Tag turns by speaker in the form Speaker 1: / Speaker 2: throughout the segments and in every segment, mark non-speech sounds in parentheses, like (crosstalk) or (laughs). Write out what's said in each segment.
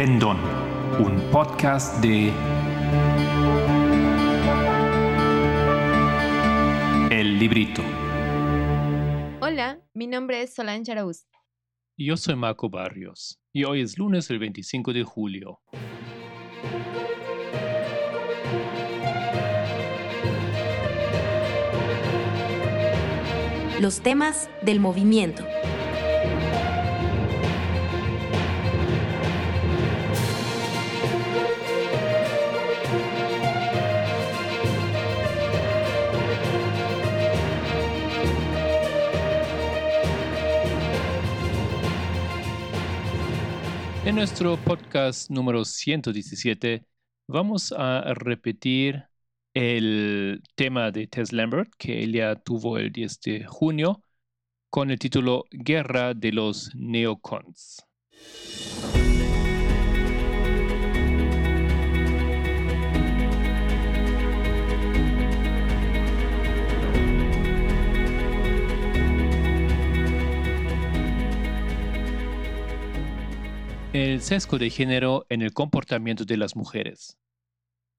Speaker 1: Pendón, un podcast de El Librito.
Speaker 2: Hola, mi nombre es Solange Araúz.
Speaker 3: Y yo soy Marco Barrios, y hoy es lunes el 25 de julio.
Speaker 4: Los temas del movimiento.
Speaker 3: En nuestro podcast número 117 vamos a repetir el tema de Tess Lambert que ella tuvo el 10 de junio con el título Guerra de los Neocons. El sesgo de género en el comportamiento de las mujeres.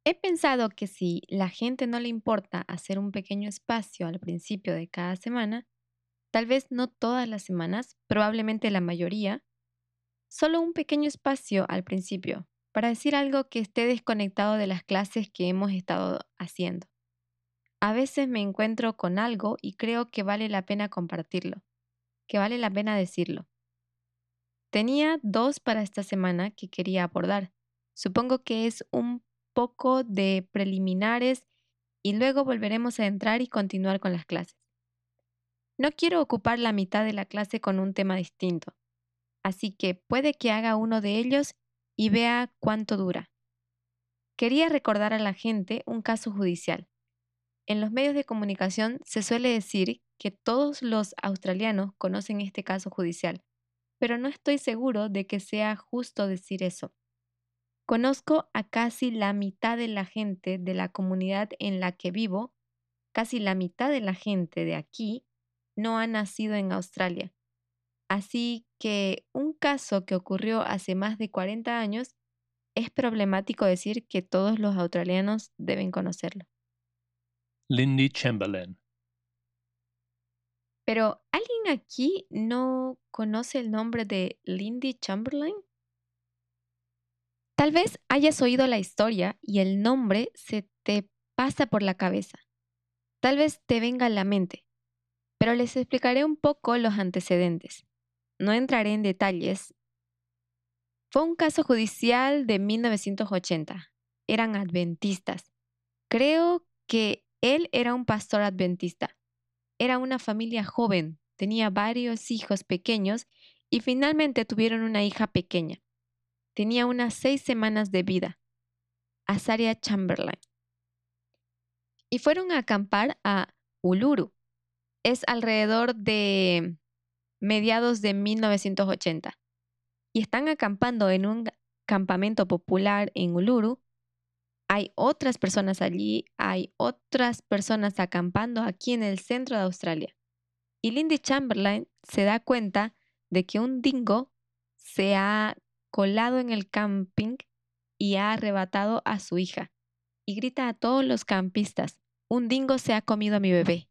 Speaker 2: He pensado que si la gente no le importa hacer un pequeño espacio al principio de cada semana, tal vez no todas las semanas, probablemente la mayoría, solo un pequeño espacio al principio para decir algo que esté desconectado de las clases que hemos estado haciendo. A veces me encuentro con algo y creo que vale la pena compartirlo, que vale la pena decirlo. Tenía dos para esta semana que quería abordar. Supongo que es un poco de preliminares y luego volveremos a entrar y continuar con las clases. No quiero ocupar la mitad de la clase con un tema distinto, así que puede que haga uno de ellos y vea cuánto dura. Quería recordar a la gente un caso judicial. En los medios de comunicación se suele decir que todos los australianos conocen este caso judicial, pero no estoy seguro de que sea justo decir eso. Conozco a casi la mitad de la gente de la comunidad en la que vivo, casi la mitad de la gente de aquí no ha nacido en Australia. Así que un caso que ocurrió hace más de 40 años es problemático decir que todos los australianos deben conocerlo.
Speaker 3: Lindy Chamberlain.
Speaker 2: Pero ¿alguien aquí no conoce el nombre de Lindy Chamberlain? Tal vez hayas oído la historia y el nombre se te pasa por la cabeza. Tal vez te venga a la mente, pero les explicaré un poco los antecedentes. No entraré en detalles. Fue un caso judicial de 1980. Eran adventistas. Creo que él era un pastor adventista. Era una familia joven, tenía varios hijos pequeños y finalmente tuvieron una hija pequeña. Tenía unas seis semanas de vida. Azaria Chamberlain. Y fueron a acampar a Uluru. Es alrededor de mediados de 1980. Y están acampando en un campamento popular en Uluru. Hay otras personas allí, hay otras personas acampando aquí en el centro de Australia. Y Lindy Chamberlain se da cuenta de que un dingo se ha colado en el camping y ha arrebatado a su hija. Y grita a todos los campistas, un dingo se ha comido a mi bebé.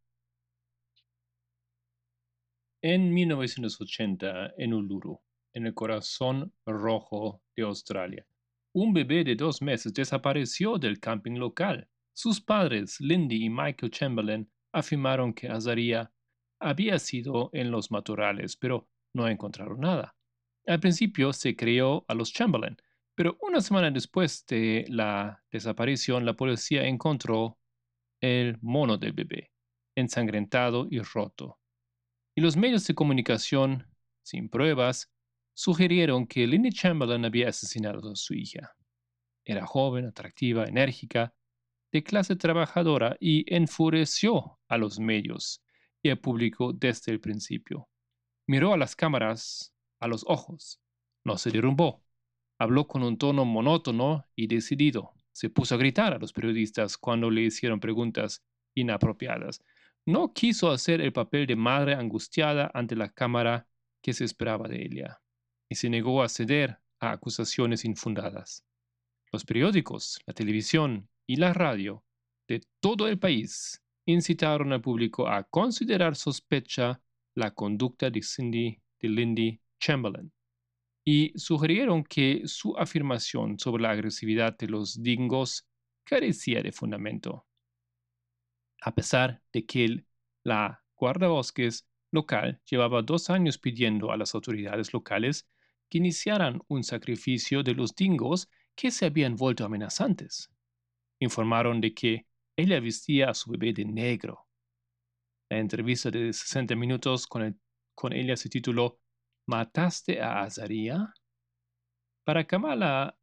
Speaker 3: En 1980, en Uluru, en el corazón rojo de Australia, un bebé de dos meses desapareció del camping local. Sus padres, Lindy y Michael Chamberlain, afirmaron que Azaria había sido en los matorrales, pero no encontraron nada. Al principio se creó a los Chamberlain, pero una semana después de la desaparición, la policía encontró el mono del bebé, ensangrentado y roto. Y los medios de comunicación, sin pruebas, sugirieron que Lindy Chamberlain había asesinado a su hija. Era joven, atractiva, enérgica, de clase trabajadora y enfureció a los medios y al público desde el principio. Miró a las cámaras a los ojos. No se derrumbó. Habló con un tono monótono y decidido. Se puso a gritar a los periodistas cuando le hicieron preguntas inapropiadas. No quiso hacer el papel de madre angustiada ante la cámara que se esperaba de ella. Y se negó a ceder a acusaciones infundadas. Los periódicos, la televisión y la radio de todo el país incitaron al público a considerar sospecha la conducta de Cindy de Lindy Chamberlain y sugirieron que su afirmación sobre la agresividad de los dingos carecía de fundamento. A pesar de que la guardabosques local llevaba dos años pidiendo a las autoridades locales que iniciaran un sacrificio de los dingos que se habían vuelto amenazantes. Informaron de que ella vestía a su bebé de negro. La entrevista de 60 minutos con, con ella se tituló ¿Mataste a Azaria? Para calmar la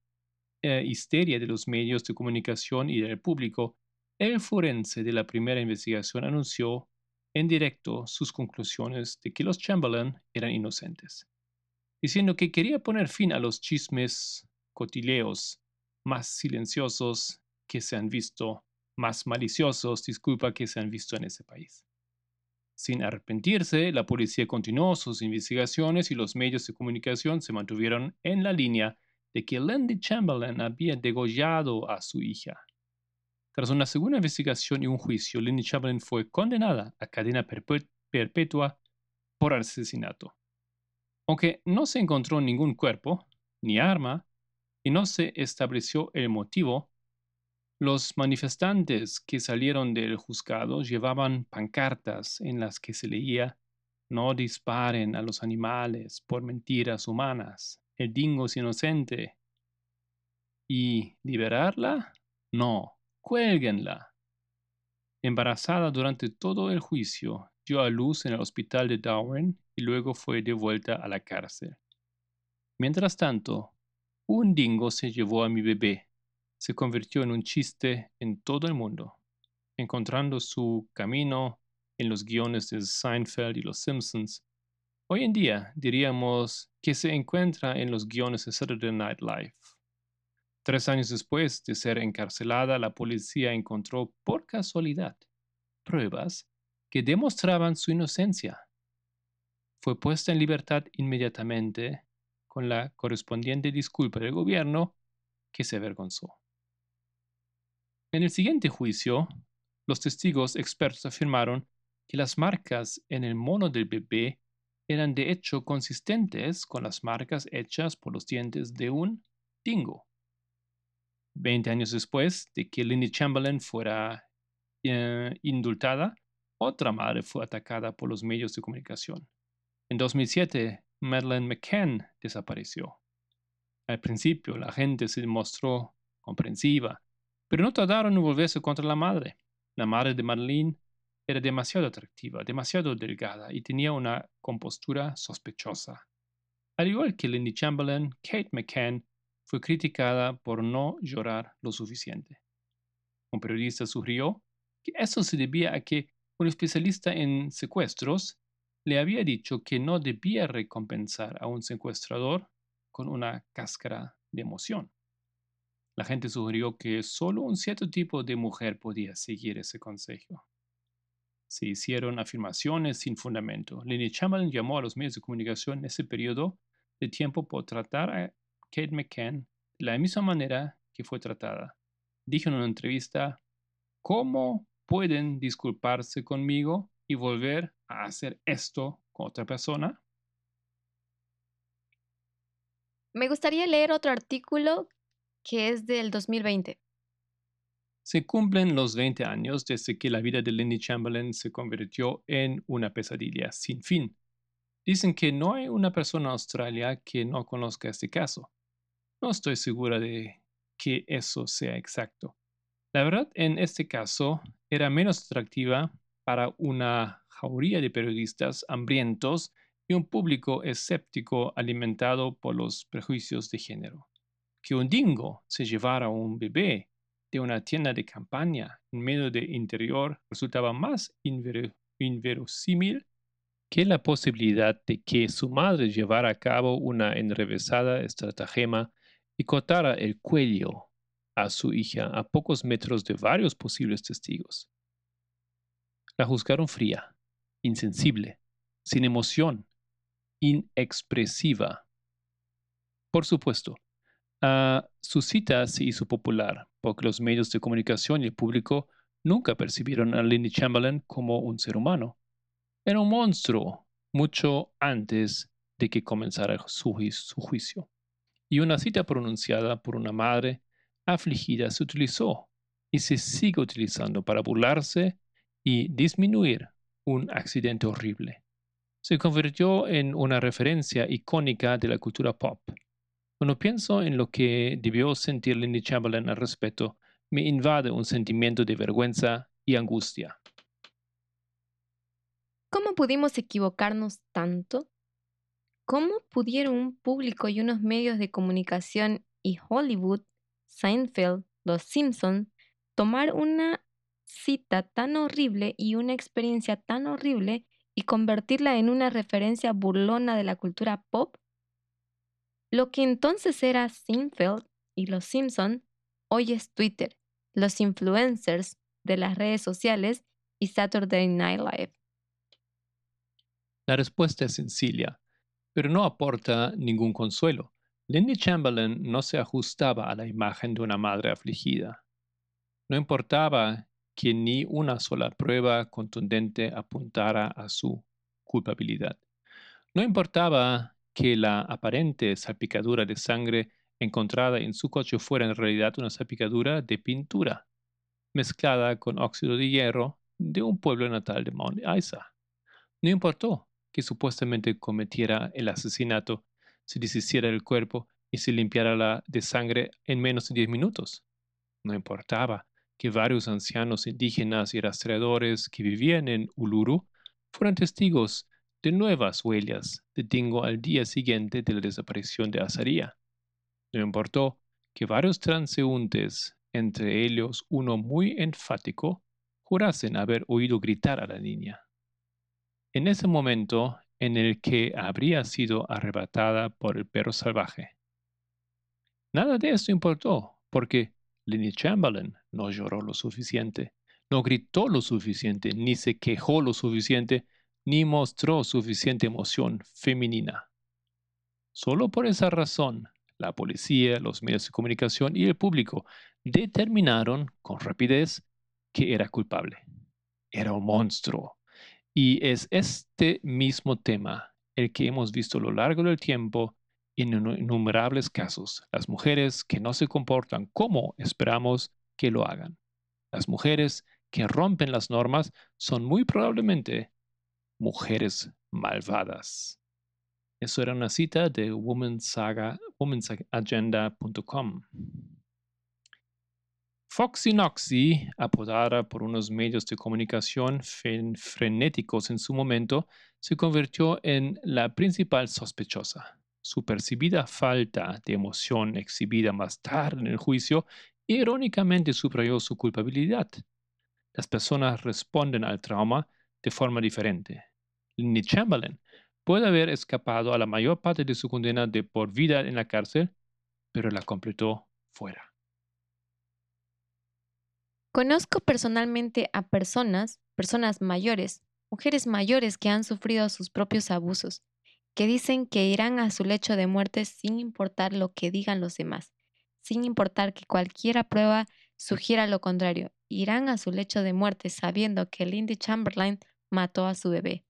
Speaker 3: eh, histeria de los medios de comunicación y del público, el forense de la primera investigación anunció en directo sus conclusiones de que los Chamberlain eran inocentes, diciendo que quería poner fin a los chismes cotileos más silenciosos que se han visto, más maliciosos, disculpa, que se han visto en ese país. Sin arrepentirse, la policía continuó sus investigaciones y los medios de comunicación se mantuvieron en la línea de que Lindy Chamberlain había degollado a su hija. Tras una segunda investigación y un juicio, Lindy Chamberlain fue condenada a cadena perpetua por asesinato. Aunque no se encontró ningún cuerpo, ni arma, y no se estableció el motivo, los manifestantes que salieron del juzgado llevaban pancartas en las que se leía No disparen a los animales por mentiras humanas. El dingo es inocente. ¿Y liberarla? No, cuélguenla. Embarazada durante todo el juicio, dio a luz en el hospital de Darwin y luego fue devuelta a la cárcel. Mientras tanto, un dingo se llevó a mi bebé se convirtió en un chiste en todo el mundo, encontrando su camino en los guiones de Seinfeld y Los Simpsons. Hoy en día diríamos que se encuentra en los guiones de Saturday Night Live. Tres años después de ser encarcelada, la policía encontró por casualidad pruebas que demostraban su inocencia. Fue puesta en libertad inmediatamente con la correspondiente disculpa del gobierno que se avergonzó. En el siguiente juicio, los testigos expertos afirmaron que las marcas en el mono del bebé eran de hecho consistentes con las marcas hechas por los dientes de un dingo. Veinte años después de que Lindy Chamberlain fuera eh, indultada, otra madre fue atacada por los medios de comunicación. En 2007, Madeleine McCann desapareció. Al principio, la gente se mostró comprensiva pero no tardaron en volverse contra la madre. La madre de Madeleine era demasiado atractiva, demasiado delgada y tenía una compostura sospechosa. Al igual que Lindy Chamberlain, Kate McCann fue criticada por no llorar lo suficiente. Un periodista sugirió que eso se debía a que un especialista en secuestros le había dicho que no debía recompensar a un secuestrador con una cáscara de emoción. La gente sugirió que solo un cierto tipo de mujer podía seguir ese consejo. Se hicieron afirmaciones sin fundamento. Lenny Chamberlain llamó a los medios de comunicación en ese periodo de tiempo por tratar a Kate McCann de la misma manera que fue tratada. Dijo en una entrevista, ¿cómo pueden disculparse conmigo y volver a hacer esto con otra persona?
Speaker 2: Me gustaría leer otro artículo que es del 2020.
Speaker 3: Se cumplen los 20 años desde que la vida de Lindy Chamberlain se convirtió en una pesadilla sin fin. Dicen que no hay una persona en Australia que no conozca este caso. No estoy segura de que eso sea exacto. La verdad, en este caso, era menos atractiva para una jauría de periodistas hambrientos y un público escéptico alimentado por los prejuicios de género. Que un dingo se llevara un bebé de una tienda de campaña en medio de interior resultaba más inverosímil que la posibilidad de que su madre llevara a cabo una enrevesada estratagema y cortara el cuello a su hija a pocos metros de varios posibles testigos. La juzgaron fría, insensible, sin emoción, inexpresiva Por supuesto, ah, su cita se hizo popular porque los medios de comunicación y el público nunca percibieron a Lindy Chamberlain como un ser humano. Era un monstruo mucho antes de que comenzara su, su juicio. Y una cita pronunciada por una madre afligida se utilizó y se sigue utilizando para burlarse y disminuir un accidente horrible. Se convirtió en una referencia icónica de la cultura pop. Cuando pienso en lo que debió sentir Lindy Chamberlain al respecto, me invade un sentimiento de vergüenza y angustia.
Speaker 2: ¿Cómo pudimos equivocarnos tanto? ¿Cómo pudieron un público y unos medios de comunicación y Hollywood, Seinfeld, Los Simpsons tomar una cita tan horrible y una experiencia tan horrible y convertirla en una referencia burlona de la cultura pop? Lo que entonces era Seinfeld y Los Simpson hoy es Twitter, los influencers de las redes sociales y Saturday Night Live.
Speaker 3: La respuesta es sencilla, pero no aporta ningún consuelo. Lindy Chamberlain no se ajustaba a la imagen de una madre afligida. No importaba que ni una sola prueba contundente apuntara a su culpabilidad. No importaba que la aparente salpicadura de sangre encontrada en su coche fuera en realidad una salpicadura de pintura, mezclada con óxido de hierro de un pueblo natal de Mount Isa. No importó que supuestamente cometiera el asesinato, se deshiciera el cuerpo y se limpiara la de sangre en menos de diez minutos. No importaba que varios ancianos indígenas y rastreadores que vivían en Uluru fueran testigos de nuevas huellas de Dingo al día siguiente de la desaparición de Azaría. No importó que varios transeúntes, entre ellos uno muy enfático, jurasen haber oído gritar a la niña. En ese momento en el que habría sido arrebatada por el perro salvaje. Nada de esto importó, porque Lenny Chamberlain no lloró lo suficiente, no gritó lo suficiente, ni se quejó lo suficiente ni mostró suficiente emoción femenina. Solo por esa razón, la policía, los medios de comunicación y el público determinaron con rapidez que era culpable. Era un monstruo. Y es este mismo tema el que hemos visto a lo largo del tiempo en innumerables casos. Las mujeres que no se comportan como esperamos que lo hagan. Las mujeres que rompen las normas son muy probablemente mujeres malvadas. Eso era una cita de womensagenda.com. Foxy Noxy, apodada por unos medios de comunicación frenéticos en su momento, se convirtió en la principal sospechosa. Su percibida falta de emoción exhibida más tarde en el juicio irónicamente subrayó su culpabilidad. Las personas responden al trauma de forma diferente. Lindy Chamberlain puede haber escapado a la mayor parte de su condena de por vida en la cárcel, pero la completó fuera.
Speaker 2: Conozco personalmente a personas, personas mayores, mujeres mayores que han sufrido sus propios abusos, que dicen que irán a su lecho de muerte sin importar lo que digan los demás, sin importar que cualquier prueba sugiera lo contrario, irán a su lecho de muerte sabiendo que Lindy Chamberlain mató a su bebé.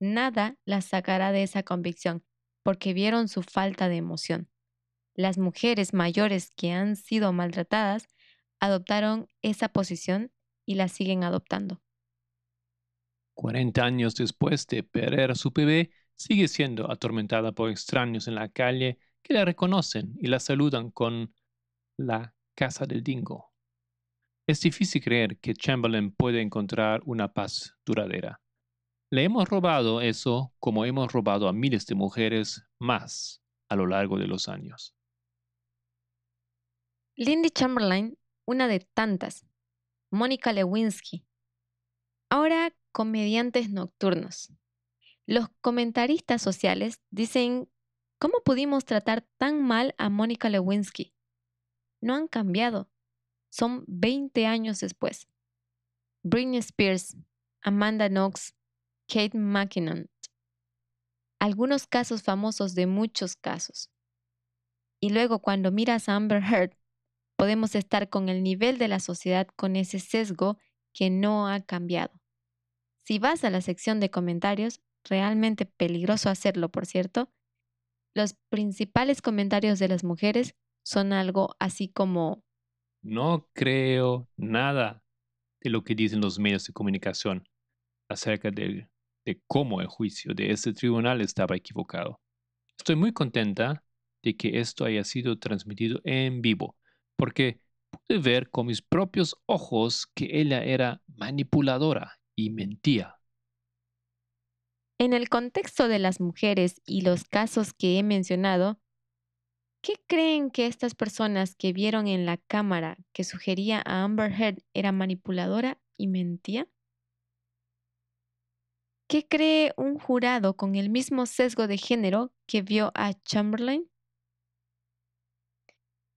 Speaker 2: Nada las sacará de esa convicción, porque vieron su falta de emoción. Las mujeres mayores que han sido maltratadas adoptaron esa posición y la siguen adoptando.
Speaker 3: 40 años después de perder a su bebé, sigue siendo atormentada por extraños en la calle que la reconocen y la saludan con la casa del dingo. Es difícil creer que Chamberlain puede encontrar una paz duradera. Le hemos robado eso como hemos robado a miles de mujeres más a lo largo de los años.
Speaker 2: Lindy Chamberlain, una de tantas. Mónica Lewinsky. Ahora comediantes nocturnos. Los comentaristas sociales dicen, ¿cómo pudimos tratar tan mal a Mónica Lewinsky? No han cambiado son 20 años después. Britney Spears, Amanda Knox, Kate McKinnon. Algunos casos famosos de muchos casos. Y luego cuando miras a Amber Heard, podemos estar con el nivel de la sociedad con ese sesgo que no ha cambiado. Si vas a la sección de comentarios, realmente peligroso hacerlo, por cierto, los principales comentarios de las mujeres son algo así como...
Speaker 3: No creo nada de lo que dicen los medios de comunicación acerca de, de cómo el juicio de este tribunal estaba equivocado. Estoy muy contenta de que esto haya sido transmitido en vivo, porque pude ver con mis propios ojos que ella era manipuladora y mentía.
Speaker 2: En el contexto de las mujeres y los casos que he mencionado, ¿qué creen que estas personas que vieron en la cámara que sugería a Amber Heard era manipuladora y mentía? ¿Qué cree un jurado con el mismo sesgo de género que vio a Chamberlain?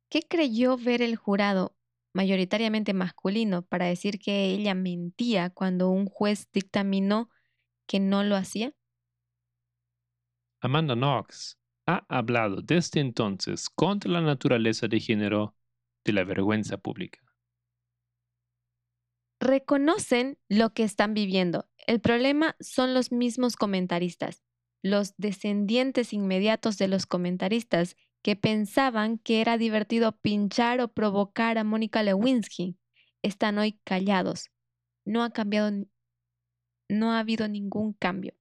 Speaker 2: ¿Qué creyó ver el jurado, mayoritariamente masculino, para decir que ella mentía cuando un juez dictaminó que no lo hacía?
Speaker 3: Amanda Knox ha hablado desde entonces contra la naturaleza de género de la vergüenza pública.
Speaker 2: Reconocen lo que están viviendo. El problema son los mismos comentaristas, los descendientes inmediatos de los comentaristas que pensaban que era divertido pinchar o provocar a Mónica Lewinsky. Están hoy callados. No ha cambiado no ha habido ningún cambio.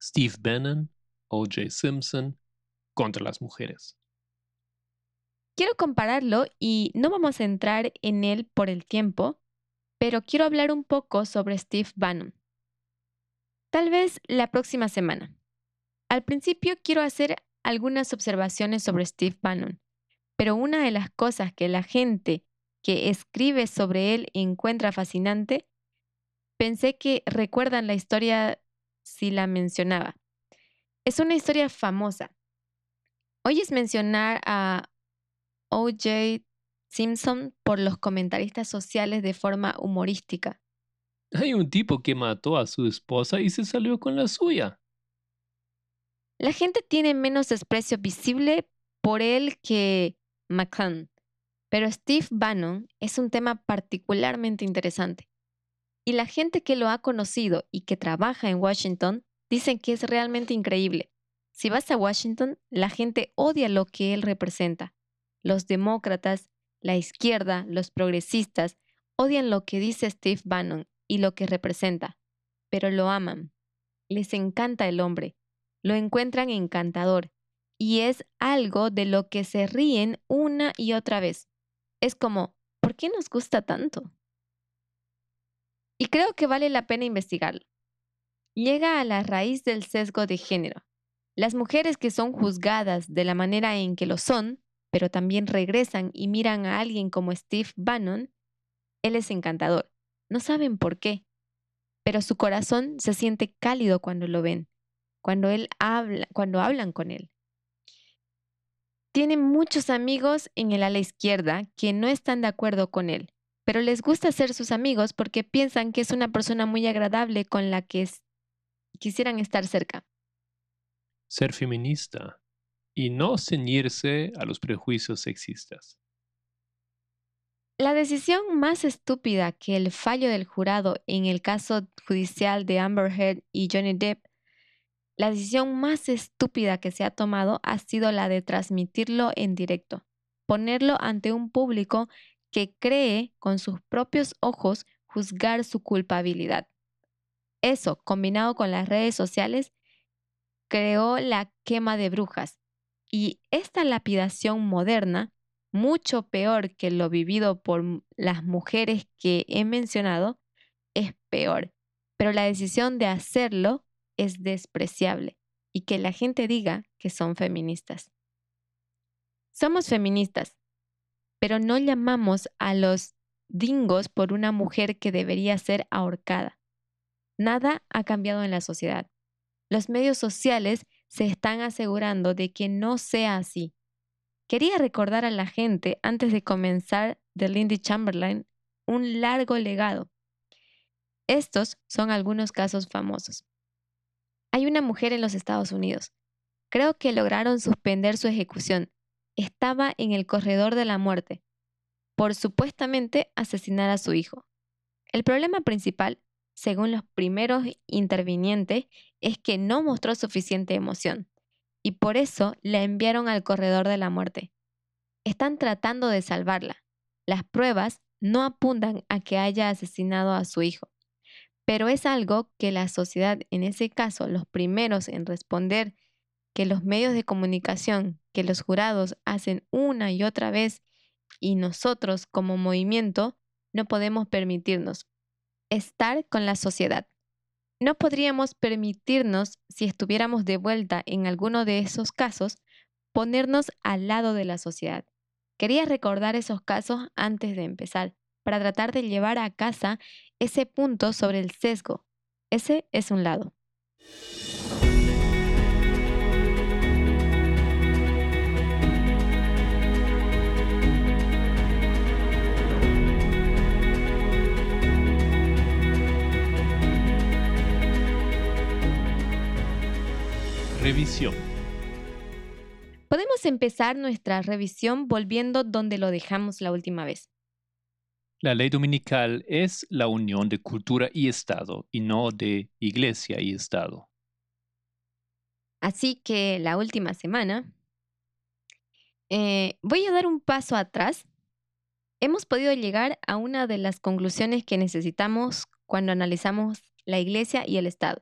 Speaker 3: Steve Bannon, O.J. Simpson, contra las mujeres.
Speaker 2: Quiero compararlo y no vamos a entrar en él por el tiempo, pero quiero hablar un poco sobre Steve Bannon. Tal vez la próxima semana. Al principio quiero hacer algunas observaciones sobre Steve Bannon, pero una de las cosas que la gente que escribe sobre él encuentra fascinante, pensé que recuerdan la historia si la mencionaba. Es una historia famosa. Oyes mencionar a O.J. Simpson por los comentaristas sociales de forma humorística.
Speaker 3: Hay un tipo que mató a su esposa y se salió con la suya.
Speaker 2: La gente tiene menos desprecio visible por él que McCann, pero Steve Bannon es un tema particularmente interesante. Y la gente que lo ha conocido y que trabaja en Washington dicen que es realmente increíble. Si vas a Washington, la gente odia lo que él representa. Los demócratas, la izquierda, los progresistas odian lo que dice Steve Bannon y lo que representa, pero lo aman. Les encanta el hombre, lo encuentran encantador y es algo de lo que se ríen una y otra vez es como, ¿por qué nos gusta tanto? Y creo que vale la pena investigarlo. Llega a la raíz del sesgo de género. Las mujeres que son juzgadas de la manera en que lo son, pero también regresan y miran a alguien como Steve Bannon, él es encantador. No saben por qué, pero su corazón se siente cálido cuando lo ven, cuando él habla, cuando hablan con él. Tiene muchos amigos en el ala izquierda que no están de acuerdo con él, pero les gusta ser sus amigos porque piensan que es una persona muy agradable con la que quisieran estar cerca.
Speaker 3: Ser feminista y no ceñirse a los prejuicios sexistas.
Speaker 2: La decisión más estúpida que el fallo del jurado en el caso judicial de Amber Heard y Johnny Depp la decisión más estúpida que se ha tomado ha sido la de transmitirlo en directo, ponerlo ante un público que cree con sus propios ojos juzgar su culpabilidad. Eso, combinado con las redes sociales, creó la quema de brujas. Y esta lapidación moderna, mucho peor que lo vivido por las mujeres que he mencionado, es peor. Pero la decisión de hacerlo es despreciable y que la gente diga que son feministas. Somos feministas, pero no llamamos a los dingos por una mujer que debería ser ahorcada. Nada ha cambiado en la sociedad. Los medios sociales se están asegurando de que no sea así. Quería recordar a la gente, antes de comenzar de Lindy Chamberlain, un largo legado. Estos son algunos casos famosos. Hay una mujer en los Estados Unidos. Creo que lograron suspender su ejecución. Estaba en el corredor de la muerte por supuestamente asesinar a su hijo. El problema principal, según los primeros intervinientes, es que no mostró suficiente emoción y por eso la enviaron al corredor de la muerte. Están tratando de salvarla. Las pruebas no apuntan a que haya asesinado a su hijo, pero es algo que la sociedad, en ese caso, los primeros en responder que los medios de comunicación, que los jurados hacen una y otra vez y nosotros como movimiento no podemos permitirnos estar con la sociedad. No podríamos permitirnos, si estuviéramos de vuelta en alguno de esos casos, ponernos al lado de la sociedad. Quería recordar esos casos antes de empezar, para tratar de llevar a casa ese punto sobre el sesgo. Ese es un lado.
Speaker 3: Revisión.
Speaker 2: Podemos empezar nuestra revisión volviendo donde lo dejamos la última vez.
Speaker 3: La ley dominical es la unión de cultura y Estado y no de iglesia y Estado.
Speaker 2: Así que la última semana eh, voy a dar un paso atrás. Hemos podido llegar a una de las conclusiones que necesitamos cuando analizamos la iglesia y el Estado.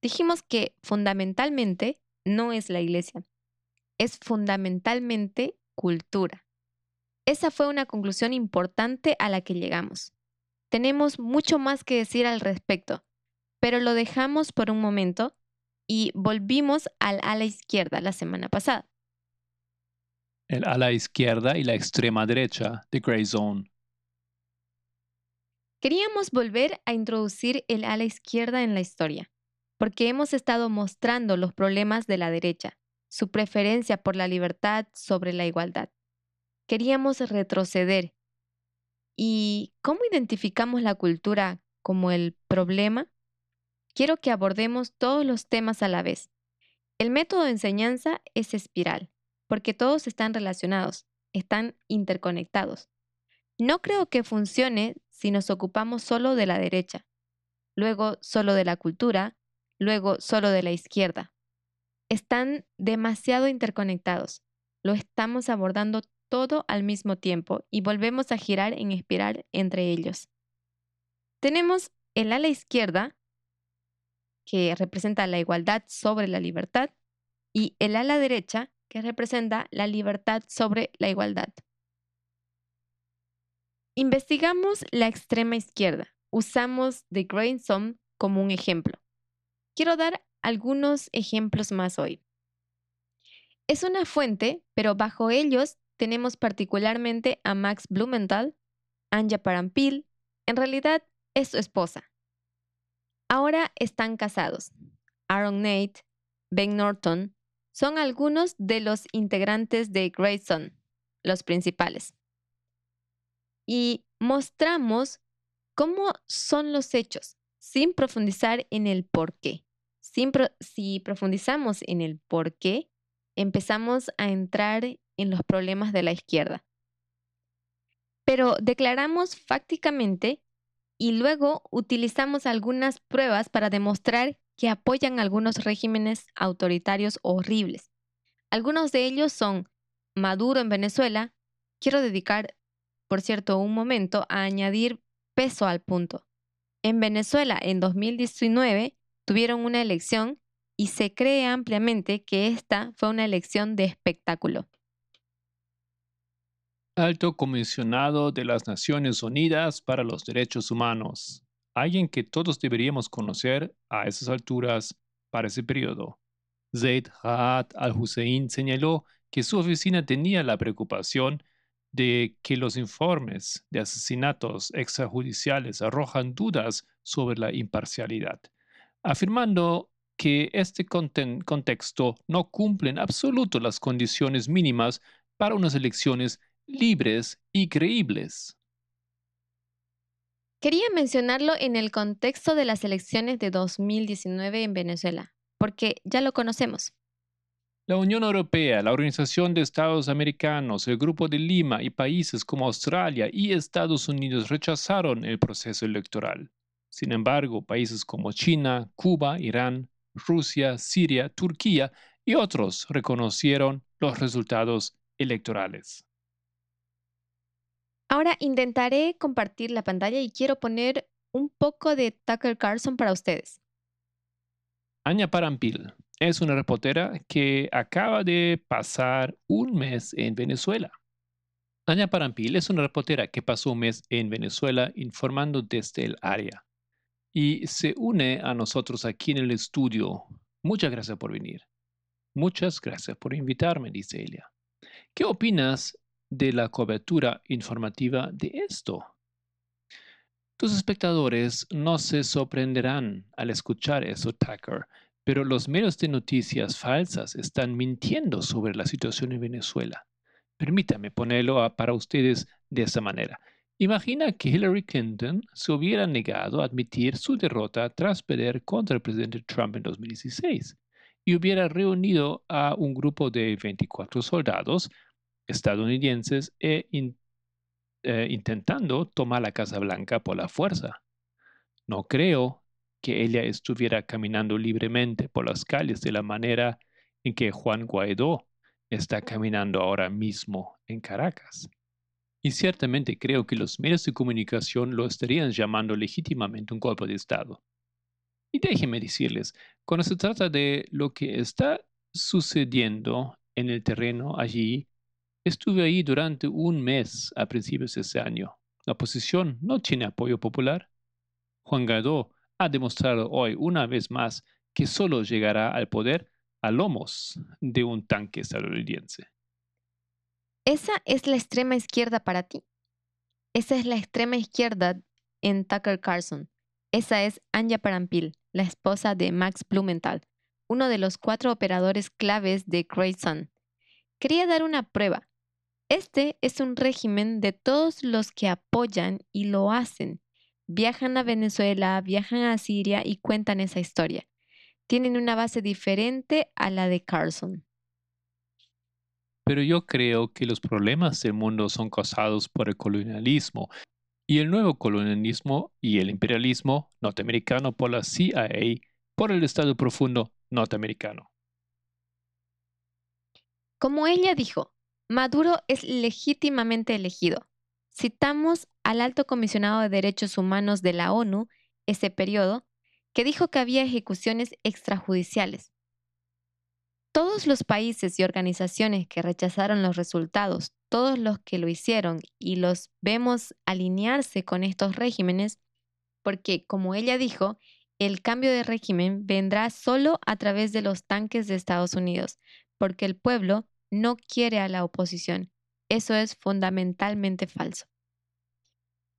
Speaker 2: Dijimos que fundamentalmente no es la iglesia, es fundamentalmente cultura. Esa fue una conclusión importante a la que llegamos. Tenemos mucho más que decir al respecto, pero lo dejamos por un momento y volvimos al ala izquierda la semana pasada.
Speaker 3: El ala izquierda y la extrema derecha de Grey Zone.
Speaker 2: Queríamos volver a introducir el ala izquierda en la historia porque hemos estado mostrando los problemas de la derecha, su preferencia por la libertad sobre la igualdad. Queríamos retroceder. ¿Y cómo identificamos la cultura como el problema? Quiero que abordemos todos los temas a la vez. El método de enseñanza es espiral, porque todos están relacionados, están interconectados. No creo que funcione si nos ocupamos solo de la derecha, luego solo de la cultura, luego solo de la izquierda. Están demasiado interconectados. Lo estamos abordando todo al mismo tiempo y volvemos a girar en espiral entre ellos. Tenemos el ala izquierda, que representa la igualdad sobre la libertad, y el ala derecha, que representa la libertad sobre la igualdad. Investigamos la extrema izquierda. Usamos The Grain Zone como un ejemplo. Quiero dar algunos ejemplos más hoy. Es una fuente, pero bajo ellos tenemos particularmente a Max Blumenthal, Anja Parampil, en realidad es su esposa. Ahora están casados. Aaron Nate, Ben Norton, son algunos de los integrantes de Grayson, los principales. Y mostramos cómo son los hechos, sin profundizar en el por qué si profundizamos en el por qué, empezamos a entrar en los problemas de la izquierda. Pero declaramos fácticamente y luego utilizamos algunas pruebas para demostrar que apoyan algunos regímenes autoritarios horribles. Algunos de ellos son Maduro en Venezuela. Quiero dedicar, por cierto, un momento a añadir peso al punto. En Venezuela, en 2019, tuvieron una elección y se cree ampliamente que esta fue una elección de espectáculo.
Speaker 3: Alto Comisionado de las Naciones Unidas para los Derechos Humanos, alguien que todos deberíamos conocer a esas alturas para ese periodo. Zaid Raad al-Hussein señaló que su oficina tenía la preocupación de que los informes de asesinatos extrajudiciales arrojan dudas sobre la imparcialidad afirmando que este contexto no cumple en absoluto las condiciones mínimas para unas elecciones libres y creíbles.
Speaker 2: Quería mencionarlo en el contexto de las elecciones de 2019 en Venezuela, porque ya lo conocemos.
Speaker 3: La Unión Europea, la Organización de Estados Americanos, el Grupo de Lima y países como Australia y Estados Unidos rechazaron el proceso electoral. Sin embargo, países como China, Cuba, Irán, Rusia, Siria, Turquía y otros reconocieron los resultados electorales.
Speaker 2: Ahora intentaré compartir la pantalla y quiero poner un poco de Tucker Carlson para ustedes.
Speaker 3: Anya Parampil es una reportera que acaba de pasar un mes en Venezuela. Anya Parampil es una reportera que pasó un mes en Venezuela informando desde el área y se une a nosotros aquí en el estudio. Muchas gracias por venir. Muchas gracias por invitarme, dice ella. ¿Qué opinas de la cobertura informativa de esto? Tus espectadores no se sorprenderán al escuchar eso, Tucker, pero los medios de noticias falsas están mintiendo sobre la situación en Venezuela. Permítame ponerlo para ustedes de esa manera. Imagina que Hillary Clinton se hubiera negado a admitir su derrota tras perder contra el presidente Trump en 2016 y hubiera reunido a un grupo de 24 soldados estadounidenses e intentando tomar la Casa Blanca por la fuerza. No creo que ella estuviera caminando libremente por las calles de la manera en que Juan Guaidó está caminando ahora mismo en Caracas. Y ciertamente creo que los medios de comunicación lo estarían llamando legítimamente un golpe de Estado. Y déjenme decirles, cuando se trata de lo que está sucediendo en el terreno allí, Estuve ahí durante un mes a principios de ese año. La oposición no tiene apoyo popular. Juan Guaidó ha demostrado hoy una vez más que solo llegará al poder a lomos de un tanque estadounidense.
Speaker 2: Esa es la extrema izquierda para ti. Esa es la extrema izquierda en Tucker Carlson. Esa es Anja Parampil, la esposa de Max Blumenthal, uno de los cuatro operadores claves de Great Sun. Quería dar una prueba, este es un régimen de todos los que apoyan y lo hacen. Viajan a Venezuela, viajan a Siria y cuentan esa historia. Tienen una base diferente a la de Carlson.
Speaker 3: Pero yo creo que los problemas del mundo son causados por el colonialismo y el nuevo colonialismo y el imperialismo norteamericano por la CIA, por el Estado profundo norteamericano.
Speaker 2: Como ella dijo, Maduro es legítimamente elegido. Citamos al alto comisionado de Derechos Humanos de la ONU ese periodo, que dijo que había ejecuciones extrajudiciales. Todos los países y organizaciones que rechazaron los resultados, todos los que lo hicieron y los vemos alinearse con estos regímenes, porque, como ella dijo, el cambio de régimen vendrá solo a través de los tanques de Estados Unidos, porque el pueblo no quiere a la oposición. Eso es fundamentalmente falso.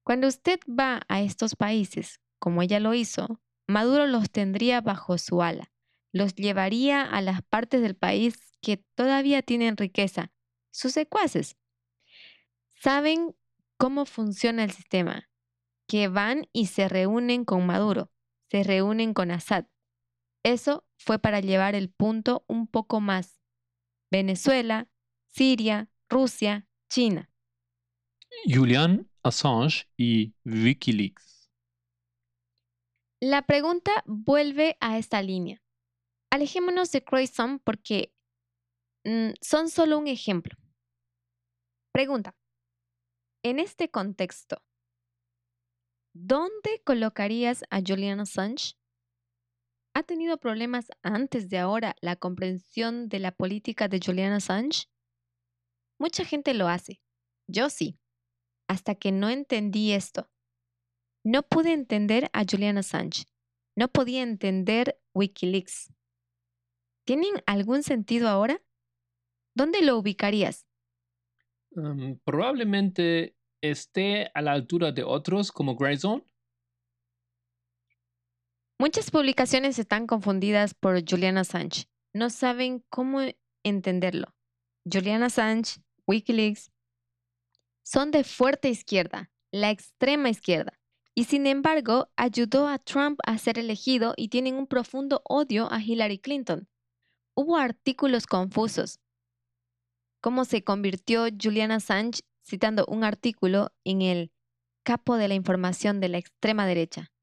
Speaker 2: Cuando usted va a estos países, como ella lo hizo, Maduro los tendría bajo su ala, los llevaría a las partes del país que todavía tienen riqueza, sus secuaces. Saben cómo funciona el sistema, que van y se reúnen con Maduro, se reúnen con Assad. Eso fue para llevar el punto un poco más Venezuela, Siria, Rusia, China.
Speaker 3: Julian Assange y Wikileaks.
Speaker 2: La pregunta vuelve a esta línea. Alejémonos de Croissant porque mm, son solo un ejemplo. Pregunta. En este contexto, ¿dónde colocarías a Julian Assange? ¿Ha tenido problemas antes de ahora la comprensión de la política de Julian Assange? Mucha gente lo hace. Yo sí. Hasta que no entendí esto. No pude entender a Julian Assange. No podía entender Wikileaks. ¿Tienen algún sentido ahora? ¿Dónde lo ubicarías?
Speaker 3: Um, probablemente esté a la altura de otros como Grayson.
Speaker 2: Muchas publicaciones están confundidas por Julian Assange. No saben cómo entenderlo. Julian Assange, Wikileaks, son de fuerte izquierda, la extrema izquierda, y sin embargo ayudó a Trump a ser elegido y tienen un profundo odio a Hillary Clinton. hubo artículos confusos. ¿Cómo se convirtió Julian Assange citando un artículo en el capo de la información de la extrema derecha?